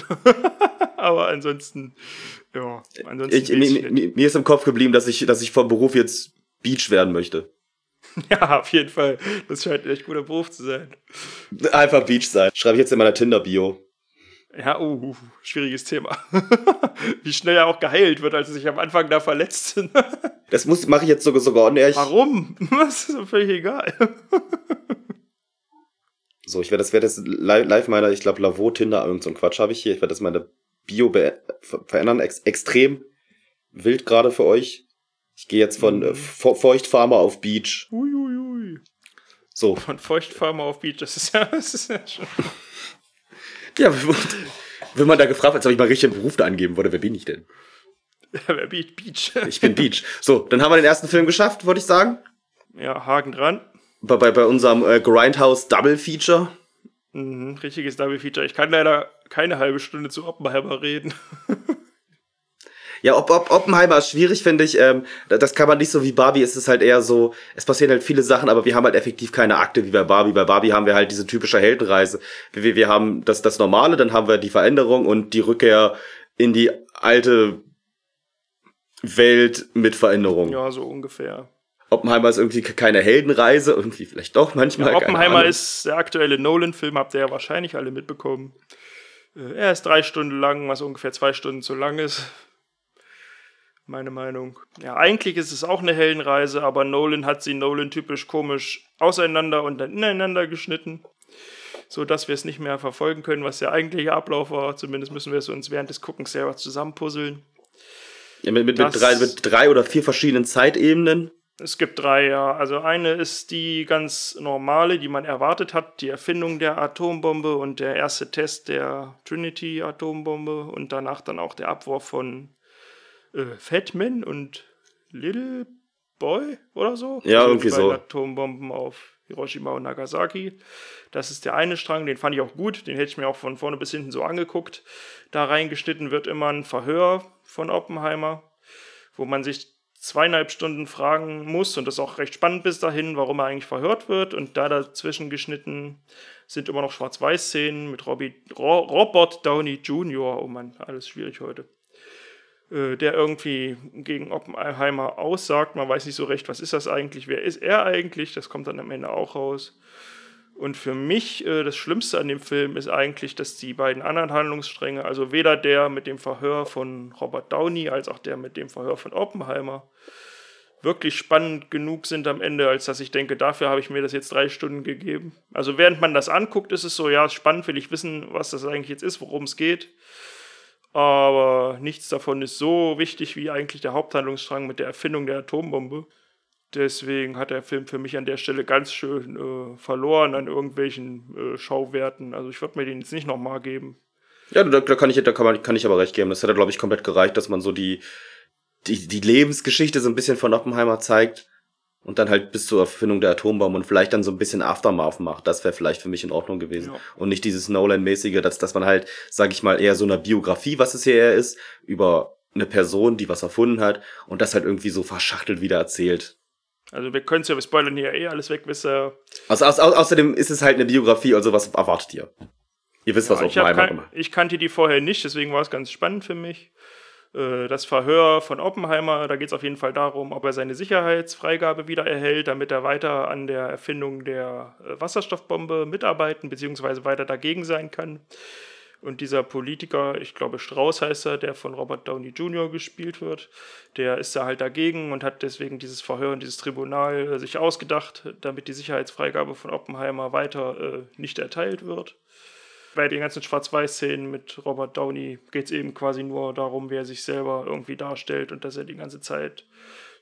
A: Aber ansonsten, ja, ansonsten.
B: Ich, mir, mir, mir ist im Kopf geblieben, dass ich, dass ich vom Beruf jetzt Beach werden möchte.
A: ja, auf jeden Fall. Das scheint ein echt guter Beruf zu sein.
B: Einfach Beach sein. Schreibe ich jetzt in meiner Tinder-Bio.
A: Ja, uh, schwieriges Thema. Wie schnell er auch geheilt wird, als er sich am Anfang da verletzt.
B: Das muss mache ich jetzt sogar sogar on air. Ich-
A: Warum? Das ist völlig egal.
B: So, ich werde das, werde das live, meiner, ich glaube, Lavo, Tinder, irgend so ein Quatsch habe ich hier. Ich werde das meine Bio verändern. Ex extrem wild gerade für euch. Ich gehe jetzt von äh, Fe- Feuchtfarmer auf Beach.
A: Uiuiui.
B: So.
A: Von Feuchtfarmer auf Beach, das ist ja, das ist ja schon.
B: Ja, wenn man da gefragt hat, als ob ich mal richtig einen Beruf da angeben würde, wer bin ich denn?
A: Wer Beach? Beach.
B: Ich bin Beach. So, dann haben wir den ersten Film geschafft, würde ich sagen.
A: Ja, Haken dran.
B: Bei, bei, bei unserem äh, Grindhouse Double Feature.
A: Mhm, richtiges Double Feature. Ich kann leider keine halbe Stunde zu Oppenheimer reden.
B: Ja, ob, ob, Oppenheimer ist schwierig, finde ich. Ähm, da- das kann man nicht so wie Barbie. Es ist halt eher so, es passieren halt viele Sachen, aber wir haben halt effektiv keine Akte wie bei Barbie. Bei Barbie haben wir halt diese typische Heldenreise. Wir, wir, haben das, das Normale, dann haben wir die Veränderung und die Rückkehr in die alte Welt mit Veränderung.
A: Ja, so ungefähr.
B: Oppenheimer ist irgendwie keine Heldenreise, irgendwie vielleicht doch manchmal.
A: Ja, Oppenheimer ist der aktuelle Nolan-Film, habt ihr ja wahrscheinlich alle mitbekommen. Äh, Er ist drei Stunden lang, was ungefähr zwei Stunden zu lang ist. Meine Meinung. Ja, eigentlich ist es auch eine Heldenreise, aber Nolan hat sie Nolan-typisch komisch auseinander und dann ineinander geschnitten, sodass wir es nicht mehr verfolgen können, was der eigentliche Ablauf war. Zumindest müssen wir es uns während des Guckens selber zusammenpuzzeln.
B: Ja, mit, mit, mit, drei, mit drei oder vier verschiedenen Zeitebenen.
A: Es gibt drei, ja. Also eine ist die ganz normale, die man erwartet hat, die Erfindung der Atombombe und der erste Test der Trinity-Atombombe und danach dann auch der Abwurf von äh, Fatman und Little Boy oder so.
B: Ja,
A: Also
B: irgendwie so.
A: Atombomben auf Hiroshima und Nagasaki. Das ist der eine Strang, den fand ich auch gut, den hätte ich mir auch von vorne bis hinten so angeguckt. Da reingeschnitten wird immer ein Verhör von Oppenheimer, wo man sich zweieinhalb Stunden fragen muss und das ist auch recht spannend bis dahin, warum er eigentlich verhört wird. Und da dazwischen geschnitten sind immer noch Schwarz-Weiß-Szenen mit Robbie, Ro Robert Downey Jr. Oh Mann, alles schwierig heute. Äh, der irgendwie gegen Oppenheimer aussagt. Man weiß nicht so recht, was ist das eigentlich, wer ist er eigentlich? Das kommt dann am Ende auch raus. Und für mich äh, das Schlimmste an dem Film ist eigentlich, dass die beiden anderen Handlungsstränge, also weder der mit dem Verhör von Robert Downey als auch der mit dem Verhör von Oppenheimer, wirklich spannend genug sind am Ende, als dass ich denke, dafür habe ich mir das jetzt drei Stunden gegeben. Also während man das anguckt, ist es so, ja, spannend, will ich wissen, was das eigentlich jetzt ist, worum es geht. Aber nichts davon ist so wichtig wie eigentlich der Haupthandlungsstrang mit der Erfindung der Atombombe. Deswegen hat der Film für mich an der Stelle ganz schön äh, verloren an irgendwelchen äh, Schauwerten. Also ich würde mir den jetzt nicht nochmal geben.
B: Ja, da, da, kann ich, da kann, man, kann ich aber recht geben. Das hätte, glaube ich, komplett gereicht, dass man so die, die, die Lebensgeschichte so ein bisschen von Oppenheimer zeigt und dann halt bis zur Erfindung der Atombombe und vielleicht dann so ein bisschen Aftermath macht. Das wäre vielleicht für mich in Ordnung gewesen. Ja. Und nicht dieses Nolan-mäßige, dass, dass man halt, sag ich mal, eher so eine Biografie, was es hier eher ist, über eine Person, die was erfunden hat und das halt irgendwie so verschachtelt wieder erzählt.
A: Also wir können es ja, wir spoilern hier eh alles weg, bis er...
B: Also, au, au, außerdem ist es halt eine Biografie, also was erwartet ihr? Ihr wisst, ja, was
A: Oppenheimer gemacht Ich kannte die vorher nicht, deswegen war es ganz spannend für mich. Äh, das Verhör von Oppenheimer, da geht es auf jeden Fall darum, ob er seine Sicherheitsfreigabe wieder erhält, damit er weiter an der Erfindung der äh, Wasserstoffbombe mitarbeiten bzw. weiter dagegen sein kann. Und dieser Politiker, ich glaube Strauß heißt er, der von Robert Downey Jr. gespielt wird, der ist da halt dagegen und hat deswegen dieses Verhör und dieses Tribunal äh, sich ausgedacht, damit die Sicherheitsfreigabe von Oppenheimer weiter äh, nicht erteilt wird bei den ganzen Schwarz-Weiß-Szenen mit Robert Downey geht es eben quasi nur darum, wer sich selber irgendwie darstellt und dass er die ganze Zeit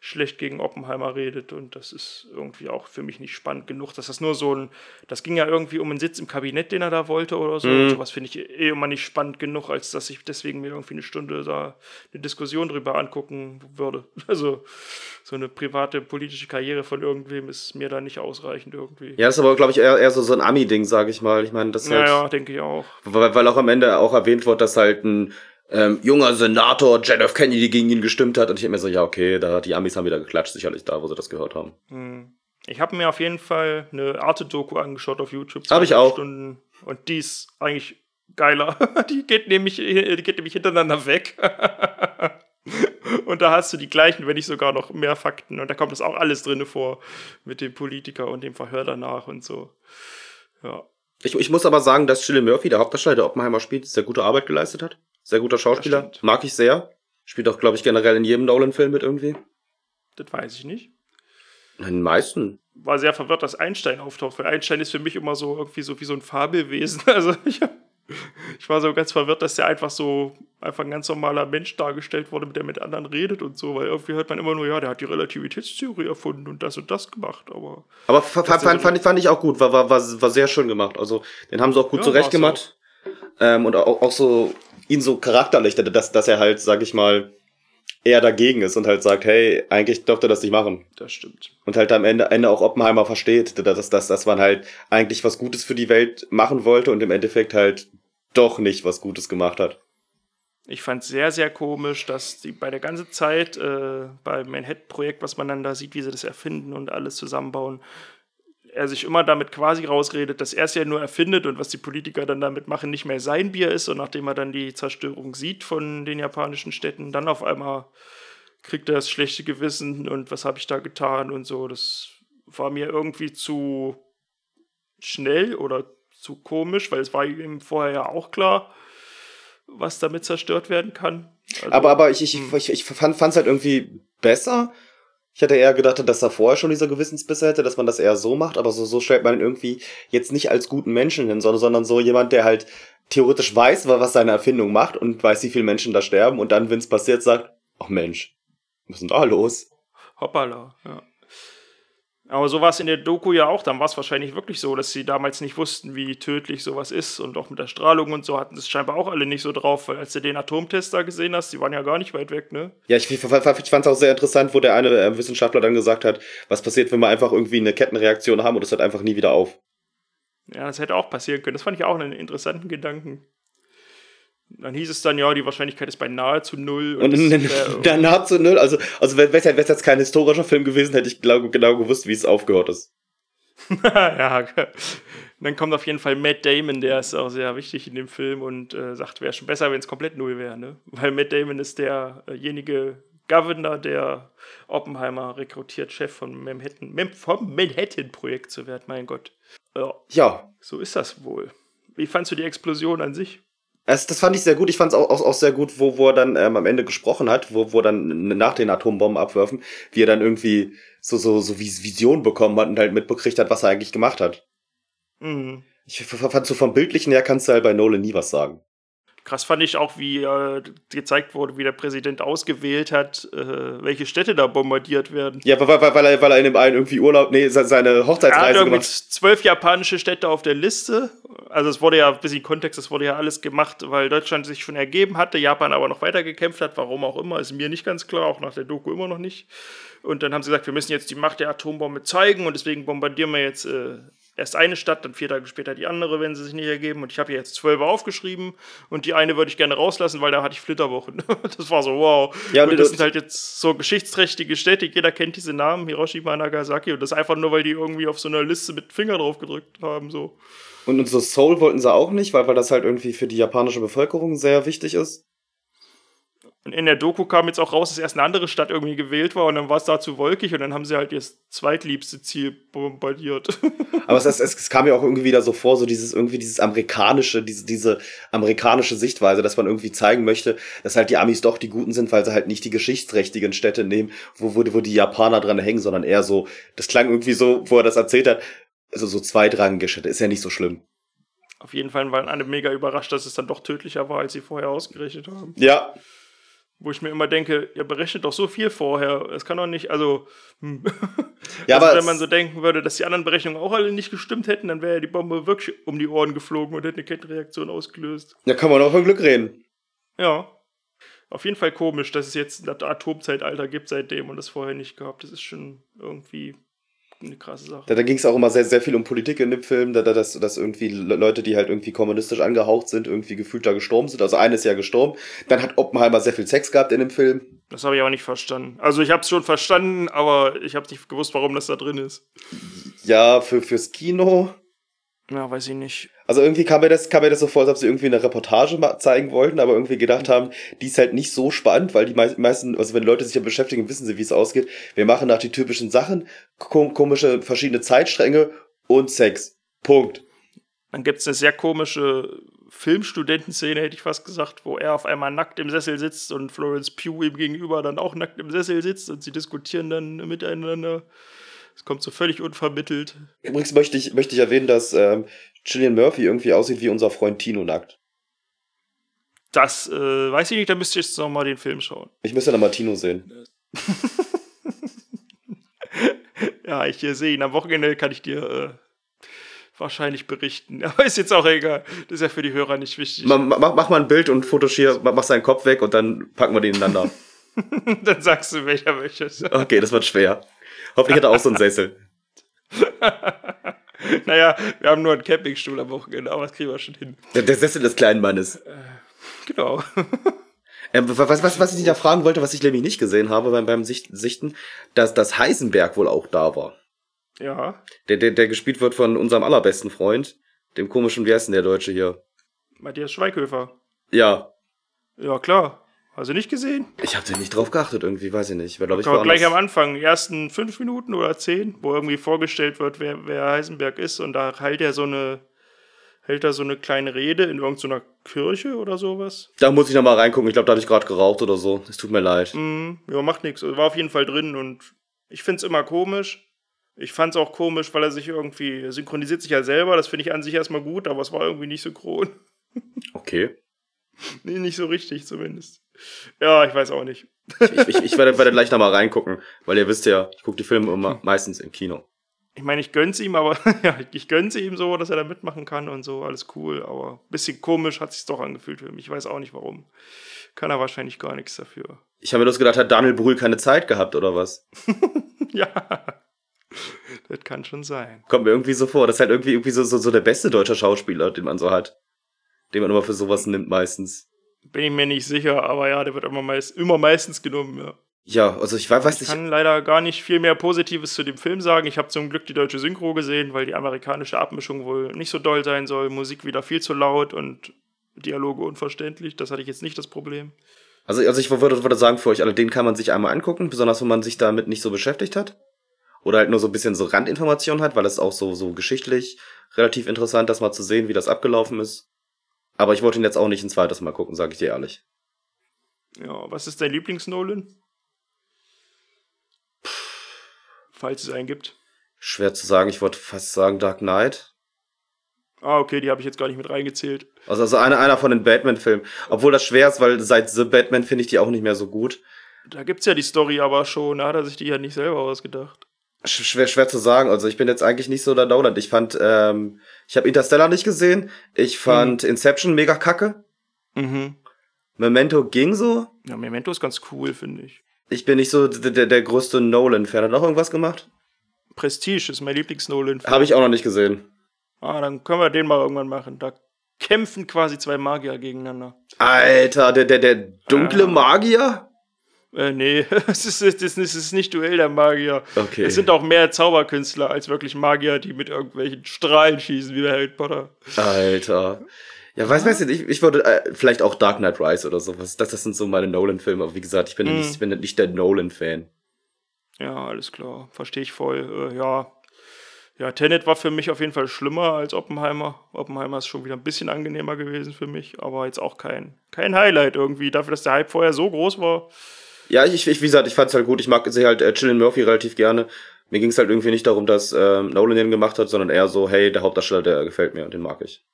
A: schlecht gegen Oppenheimer redet und das ist irgendwie auch für mich nicht spannend genug, dass das nur so ein, das ging ja irgendwie um einen Sitz im Kabinett, den er da wollte oder so. Mhm. Sowas finde ich eh immer nicht spannend genug, als dass ich deswegen mir irgendwie eine Stunde da eine Diskussion drüber angucken würde. Also so eine private politische Karriere von irgendwem ist mir da nicht ausreichend irgendwie.
B: Ja, ist aber, glaube ich, eher, eher so, so ein Ami-Ding, sage ich mal. Ich meine, das
A: halt, Ja, denke ich auch.
B: Weil, weil auch am Ende auch erwähnt wird, dass halt ein ähm, junger Senator John F. Kennedy gegen ihn gestimmt hat. Und ich habe mir so, ja, okay, da die Amis haben wieder geklatscht, sicherlich da, wo sie das gehört haben. Hm.
A: Ich habe mir auf jeden Fall eine Arte-Doku angeschaut auf YouTube.
B: Habe ich auch.
A: Stunden, und die ist eigentlich geiler. die geht nämlich, die geht nämlich hintereinander weg. und da hast du die gleichen, wenn nicht sogar noch mehr Fakten. Und da kommt das auch alles drin vor mit dem Politiker und dem Verhör danach und so. Ja.
B: Ich, ich muss aber sagen, dass Chile Murphy, der Hauptdarsteller, der Oppenheimer spielt, sehr gute Arbeit geleistet hat. Sehr guter Schauspieler. Mag ich sehr. Spielt auch, glaube ich, generell in jedem Nolan-Film mit irgendwie.
A: Das weiß ich nicht.
B: In den meisten.
A: War sehr verwirrt, dass Einstein auftaucht, weil Einstein ist für mich immer so irgendwie so wie so ein Fabelwesen. Also ich, ich war so ganz verwirrt, dass der einfach so einfach ein ganz normaler Mensch dargestellt wurde, mit der mit anderen redet und so, weil irgendwie hört man immer nur, ja, der hat die Relativitätstheorie erfunden und das und das gemacht, aber.
B: Aber fand, fand, fand, fand ich auch gut, war, war, war, war sehr schön gemacht. Also den haben sie auch gut ja, zurecht gemacht. Ähm, und auch, auch so ihn so charakterlich, dass, dass er halt, sag ich mal, eher dagegen ist und halt sagt, hey, eigentlich dürfte das nicht machen.
A: Das stimmt.
B: Und halt am Ende, Ende auch Oppenheimer versteht, dass, dass, dass man halt eigentlich was Gutes für die Welt machen wollte und im Endeffekt halt doch nicht was Gutes gemacht hat.
A: Ich fand es sehr, sehr komisch, dass die bei der ganzen Zeit äh, beim Manhattan-Projekt, was man dann da sieht, wie sie das erfinden und alles zusammenbauen, er sich immer damit quasi rausredet, dass er es ja nur erfindet und was die Politiker dann damit machen, nicht mehr sein Bier ist. Und nachdem er dann die Zerstörung sieht von den japanischen Städten, dann auf einmal kriegt er das schlechte Gewissen und was habe ich da getan und so. Das war mir irgendwie zu schnell oder zu komisch, weil es war ihm vorher ja auch klar, was damit zerstört werden kann.
B: Also, aber aber ich, ich, hm. ich, ich fand es halt irgendwie besser, ich hätte eher gedacht, dass er vorher schon dieser Gewissensbisse hätte, dass man das eher so macht, aber so, so stellt man ihn irgendwie jetzt nicht als guten Menschen hin, sondern, sondern so jemand, der halt theoretisch weiß, was seine Erfindung macht und weiß, wie viele Menschen da sterben und dann, wenn es passiert, sagt, ach Mensch, was ist denn da los?
A: Hoppala, ja. Aber so war es in der Doku ja auch. Dann war es wahrscheinlich wirklich so, dass sie damals nicht wussten, wie tödlich sowas ist. Und auch mit der Strahlung und so hatten es scheinbar auch alle nicht so drauf, weil als du den Atomtest da gesehen hast, die waren ja gar nicht weit weg, ne?
B: Ja, ich, ich fand es auch sehr interessant, wo der eine äh, Wissenschaftler dann gesagt hat, was passiert, wenn wir einfach irgendwie eine Kettenreaktion haben und es hört einfach nie wieder auf.
A: Ja, das hätte auch passieren können. Das fand ich auch einen interessanten Gedanken. Dann hieß es dann, ja, die Wahrscheinlichkeit ist bei nahezu null.
B: Und, und dann nahezu null. Also, also wäre es jetzt kein historischer Film gewesen, hätte ich glaub, genau gewusst, wie es aufgehört ist.
A: ja, dann kommt auf jeden Fall Matt Damon, der ist auch sehr wichtig in dem Film und äh, sagt, wäre schon besser, wenn es komplett null wäre, ne? Weil Matt Damon ist derjenige Governor, der Oppenheimer rekrutiert, Chef von Manhattan, vom Manhattan-Projekt zu werden, mein Gott. Ja. ja. So ist das wohl. Wie fandst du die Explosion an sich?
B: Das, das fand ich sehr gut. Ich fand es auch, auch, auch sehr gut, wo, wo er dann ähm, am Ende gesprochen hat, wo, wo dann nach den Atombomben abwerfen, wie er dann irgendwie so, so, so Vision bekommen hat und halt mitbekriegt hat, was er eigentlich gemacht hat. Mhm. Ich fand so vom Bildlichen her kannst du halt bei Nolan nie was sagen.
A: Krass fand ich auch, wie äh, gezeigt wurde, wie der Präsident ausgewählt hat, äh, welche Städte da bombardiert werden.
B: Ja, weil, weil, weil, er, weil er in dem einen irgendwie Urlaub, nee, seine
A: Er hat
B: Hochzeitsreise
A: irgendwie
B: gemacht.
A: zwölf japanische Städte auf der Liste. Also es wurde ja, ein bisschen Kontext, es wurde ja alles gemacht, weil Deutschland sich schon ergeben hatte, Japan aber noch weiter gekämpft hat, warum auch immer, ist mir nicht ganz klar, auch nach der Doku immer noch nicht. Und dann haben sie gesagt, wir müssen jetzt die Macht der Atombombe zeigen und deswegen bombardieren wir jetzt äh, erst eine Stadt, dann vier Tage später die andere, wenn sie sich nicht ergeben. Und ich habe hier jetzt zwölf aufgeschrieben und die eine würde ich gerne rauslassen, weil da hatte ich Flitterwochen. das war so, wow.
B: Ja,
A: und
B: und
A: das sind halt jetzt so geschichtsträchtige Städte, jeder kennt diese Namen, Hiroshima, Nagasaki, und das einfach nur, weil die irgendwie auf so einer Liste mit Finger drauf gedrückt haben, so.
B: Und, und so Seoul wollten sie auch nicht, weil, weil das halt irgendwie für die japanische Bevölkerung sehr wichtig ist.
A: In der Doku kam jetzt auch raus, dass erst eine andere Stadt irgendwie gewählt war und dann war es da zu wolkig und dann haben sie halt das zweitliebste Ziel bombardiert.
B: Aber es, es, es kam mir auch irgendwie wieder so vor, so dieses irgendwie dieses amerikanische, diese, diese amerikanische Sichtweise, dass man irgendwie zeigen möchte, dass halt die Amis doch die Guten sind, weil sie halt nicht die geschichtsträchtigen Städte nehmen, wo, wo, wo die Japaner dran hängen, sondern eher so, das klang irgendwie so, wo er das erzählt hat, also so zweitrangige Städte, ist ja nicht so schlimm.
A: Auf jeden Fall waren alle mega überrascht, dass es dann doch tödlicher war, als sie vorher ausgerechnet haben.
B: Ja,
A: Wo ich mir immer denke, ihr berechnet doch so viel vorher. Es kann doch nicht, also, hm.
B: ja
A: also
B: aber
A: wenn man so denken würde, dass die anderen Berechnungen auch alle nicht gestimmt hätten, dann wäre ja die Bombe wirklich um die Ohren geflogen und hätte eine Kettenreaktion ausgelöst.
B: da kann man auch von Glück reden.
A: Ja. Auf jeden Fall komisch, dass es jetzt ein Atomzeitalter gibt seitdem und es vorher nicht gab. Das ist schon irgendwie eine krasse Sache.
B: Da, da ging es auch immer sehr, sehr viel um Politik in dem Film, da, da, dass, dass irgendwie Le- Leute, die halt irgendwie kommunistisch angehaucht sind, irgendwie gefühlt da gestorben sind. Also eine ist ja gestorben. Dann hat Oppenheimer sehr viel Sex gehabt in dem Film.
A: Das habe ich aber nicht verstanden. Also ich habe es schon verstanden, aber ich habe nicht gewusst, warum das da drin ist.
B: Ja, für, fürs Kino.
A: Ja, weiß ich nicht.
B: Also irgendwie kam mir das, kam mir das so vor, als ob sie irgendwie eine Reportage zeigen wollten, aber irgendwie gedacht haben, die ist halt nicht so spannend, weil die mei- meisten, also wenn Leute sich ja beschäftigen, wissen sie, wie es ausgeht. Wir machen nach die typischen Sachen, kom komische verschiedene Zeitstränge und Sex. Punkt.
A: Dann gibt es eine sehr komische Filmstudentenszene, hätte ich fast gesagt, wo er auf einmal nackt im Sessel sitzt und Florence Pugh ihm gegenüber dann auch nackt im Sessel sitzt und sie diskutieren dann miteinander. Es kommt so völlig unvermittelt.
B: Übrigens möchte ich, möchte ich erwähnen, dass ähm, Gillian Murphy irgendwie aussieht wie unser Freund Tino nackt.
A: Das äh, weiß ich nicht, da müsste ich jetzt noch mal den Film schauen.
B: Ich müsste dann mal Tino sehen.
A: Ja, ich äh, sehe ihn am Wochenende, kann ich dir äh, wahrscheinlich berichten. Aber ist jetzt auch egal. Das ist ja für die Hörer nicht wichtig.
B: Ma, ma, mach, mach mal ein Bild und fotografier, mach, seinen Kopf weg und dann packen wir den ineinander.
A: Dann sagst du, welcher möchtest.
B: Okay, das wird schwer. Hoffentlich hat er auch so einen Sessel.
A: naja, wir haben nur einen Campingstuhl am Wochenende, aber das kriegen wir schon hin.
B: Der, der Sessel des kleinen Mannes.
A: Genau.
B: Ähm, was, was, was ich dich da fragen wollte, was ich nämlich nicht gesehen habe beim, beim Sicht, Sichten, dass, dass Heisenberg wohl auch da war.
A: ja,
B: Der, der, der gespielt wird von unserem allerbesten Freund, dem komischen, wie heißt denn der Deutsche hier?
A: Matthias Schweighöfer.
B: Ja.
A: Ja, klar. Hast du nicht gesehen?
B: Ich habe da nicht drauf geachtet, irgendwie, weiß ich nicht. Glaub ich,
A: Aber gleich am. Anfang, die ersten fünf Minuten oder zehn, wo irgendwie vorgestellt wird, wer, wer Heisenberg ist und da hält er so eine, hält er so eine kleine Rede in irgendeiner Kirche oder sowas.
B: Da muss ich noch mal reingucken. Ich glaube, da habe ich gerade geraucht oder so. Es tut mir leid.
A: Mhm, ja, macht nichts. War auf jeden Fall drin und ich find's immer komisch. Ich fand's auch komisch, weil er sich irgendwie synchronisiert sich ja selber. Das finde ich an sich erstmal gut, aber es war irgendwie nicht synchron.
B: Okay.
A: nee, nicht so richtig zumindest. Ja, ich weiß auch nicht.
B: Ich, ich, ich werde, werde gleich noch mal reingucken, weil ihr wisst ja, ich gucke die Filme immer meistens im Kino.
A: Ich meine, ich gönn's ihm, aber ja, ich gönn's ihm so, dass er da mitmachen kann und so, alles cool. Aber ein bisschen komisch hat sich's doch angefühlt für mich. Ich weiß auch nicht warum. Kann er wahrscheinlich gar nichts dafür.
B: Ich habe mir das gedacht, hat Daniel Brühl keine Zeit gehabt oder was?
A: ja, das kann schon sein.
B: Kommt mir irgendwie so vor. Das ist halt irgendwie, irgendwie so, so, so der beste deutsche Schauspieler, den man so hat. Den man immer für sowas nimmt meistens.
A: Bin ich mir nicht sicher, aber ja, der wird immer, meist, immer meistens genommen, ja.
B: Ja, also ich weiß, weiß
A: Ich
B: nicht.
A: kann leider gar nicht viel mehr Positives zu dem Film sagen. Ich habe zum Glück die deutsche Synchro gesehen, weil die amerikanische Abmischung wohl nicht so doll sein soll. Musik wieder viel zu laut und Dialoge unverständlich. Das hatte ich jetzt nicht das Problem.
B: Also, also ich würde, würde sagen, für euch alle, den kann man sich einmal angucken, besonders wenn man sich damit nicht so beschäftigt hat. Oder halt nur so ein bisschen so Randinformationen hat, weil es auch so, so geschichtlich relativ interessant, das mal zu sehen, wie das abgelaufen ist. Aber ich wollte ihn jetzt auch nicht ein zweites Mal gucken, sage ich dir ehrlich.
A: Ja, was ist dein Lieblings-Nolan? Falls es einen gibt.
B: Schwer zu sagen, ich wollte fast sagen Dark Knight.
A: Ah, okay, die habe ich jetzt gar nicht mit reingezählt.
B: Also, also einer, einer von den Batman-Filmen. Obwohl das schwer ist, weil seit The Batman finde ich die auch nicht mehr so gut.
A: Da gibt's ja die Story aber schon, da hat er sich die ja nicht selber ausgedacht.
B: Sch- Schwer, schwer zu sagen. Also ich bin jetzt eigentlich nicht so der Nolan. Ich fand, ähm, ich habe Interstellar nicht gesehen. Ich fand Inception mega kacke.
A: Mhm.
B: Memento ging so.
A: Ja, Memento ist ganz cool, finde ich.
B: Ich bin nicht so der, der, größte Nolan-Fan. Hat noch irgendwas gemacht?
A: Prestige ist mein Lieblings-Nolan.
B: Habe ich auch noch nicht gesehen.
A: Ah, dann können wir den mal irgendwann machen. Da kämpfen quasi zwei Magier gegeneinander.
B: Alter, der, der, der dunkle. Magier?
A: Äh, nee, es ist, es ist, nicht Duell der Magier.
B: Okay.
A: Es sind auch mehr Zauberkünstler als wirklich Magier, die mit irgendwelchen Strahlen schießen, wie bei Harry Potter.
B: Alter. Ja, weiß, weiß nicht, ich, ich würde äh, vielleicht auch Dark Knight Rise oder sowas. Das, das sind so meine Nolan-Filme. Aber wie gesagt, ich bin,
A: Mhm.
B: nicht, ich bin nicht der Nolan-Fan.
A: Ja, alles klar. Verstehe ich voll. Äh, ja. Ja, Tenet war für mich auf jeden Fall schlimmer als Oppenheimer. Oppenheimer ist schon wieder ein bisschen angenehmer gewesen für mich, aber jetzt auch kein, kein Highlight irgendwie. Dafür, dass der Hype vorher so groß war.
B: Ja, ich, ich wie gesagt, ich fand's halt gut. Ich mag sehe halt äh, Cillian Murphy relativ gerne. Mir ging's halt irgendwie nicht darum, dass ähm, Nolan den gemacht hat, sondern eher so, hey, der Hauptdarsteller, der gefällt mir und den mag ich.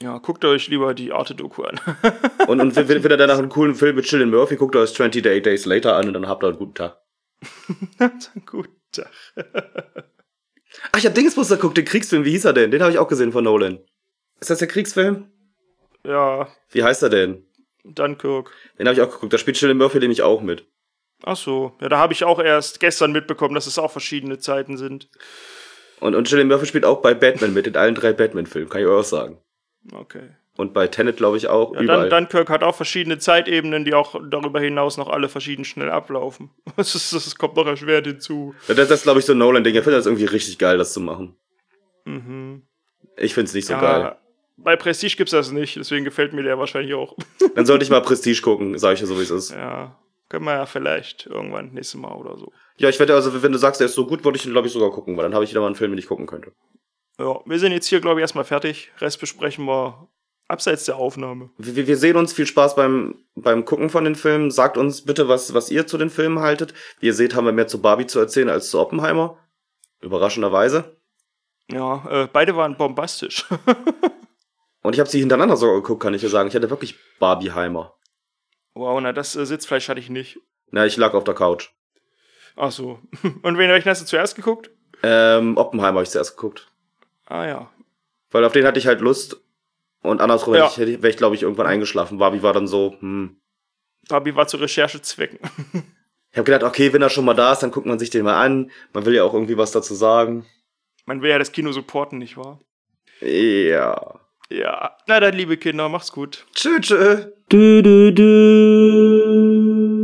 A: Ja, guckt euch lieber die Arte-Doku an.
B: Und, und wenn, wenn ihr danach einen coolen Film mit Cillian Murphy guckt, euch 20 Days Later an und dann habt ihr einen guten Tag.
A: Gut. Tag.
B: Ach, ich hab Dingsbus geguckt, den Kriegsfilm, wie hieß er denn? Den habe ich auch gesehen von Nolan. Ist das der Kriegsfilm?
A: Ja,
B: Wie heißt er denn?
A: Dunkirk.
B: Den habe ich auch geguckt. Da spielt Cillian Murphy nämlich auch mit.
A: Ach so, ja, da habe ich auch erst gestern mitbekommen, dass es auch verschiedene Zeiten sind.
B: Und, und Cillian Murphy spielt auch bei Batman mit, in allen drei Batman-Filmen, kann ich euch auch sagen.
A: Okay.
B: Und bei Tenet, glaube ich, auch.
A: Ja,
B: überall.
A: dann, Dunkirk hat auch verschiedene Zeitebenen, die auch darüber hinaus noch alle verschieden schnell ablaufen. Das, ist, das kommt noch erschwert hinzu.
B: Ja, das, das ist, glaube ich, so ein Nolan-Ding. Er findet das irgendwie richtig geil, das zu machen.
A: Mhm.
B: Ich find's nicht so
A: ja,
B: geil.
A: Bei Prestige gibt's das nicht, deswegen gefällt mir der wahrscheinlich auch.
B: Dann sollte ich mal Prestige gucken, sag ich dir so, wie es ist.
A: ja, können wir ja vielleicht irgendwann nächstes Mal oder so.
B: Ja, ich werde, also, wenn du sagst, der ist so gut, würde ich ihn, glaube ich, sogar gucken, weil dann habe ich wieder mal einen Film, den ich gucken könnte.
A: Ja, wir sind jetzt hier, glaube ich, erstmal fertig. Rest besprechen wir abseits der Aufnahme.
B: Wir, wir sehen uns, viel Spaß beim, beim Gucken von den Filmen. Sagt uns bitte, was, was ihr zu den Filmen haltet. Wie ihr seht, haben wir mehr zu Barbie zu erzählen als zu Oppenheimer. Überraschenderweise.
A: Ja, äh, beide waren bombastisch.
B: Und ich habe sie hintereinander sogar geguckt, kann ich dir sagen. Ich hatte wirklich Barbieheimer.
A: wow, na, das äh, Sitzfleisch hatte ich nicht.
B: Na, ich lag auf der Couch.
A: Ach so. Und wen welchen hast du zuerst geguckt?
B: Ähm, Oppenheimer habe ich zuerst geguckt.
A: Ah ja.
B: Weil auf den hatte ich halt Lust. Und andersrum
A: Ja.
B: hätte ich, wäre ich, glaube ich, irgendwann eingeschlafen. Barbie war dann so, hm.
A: Barbie war zu Recherchezwecken.
B: Ich habe gedacht, okay, wenn er schon mal da ist, dann guckt man sich den mal an. Man will ja auch irgendwie was dazu sagen.
A: Man will ja das Kino supporten, nicht wahr?
B: Ja.
A: Ja. Na dann, liebe Kinder, macht's gut.
B: Tschö, tschö.
C: Du, du, du.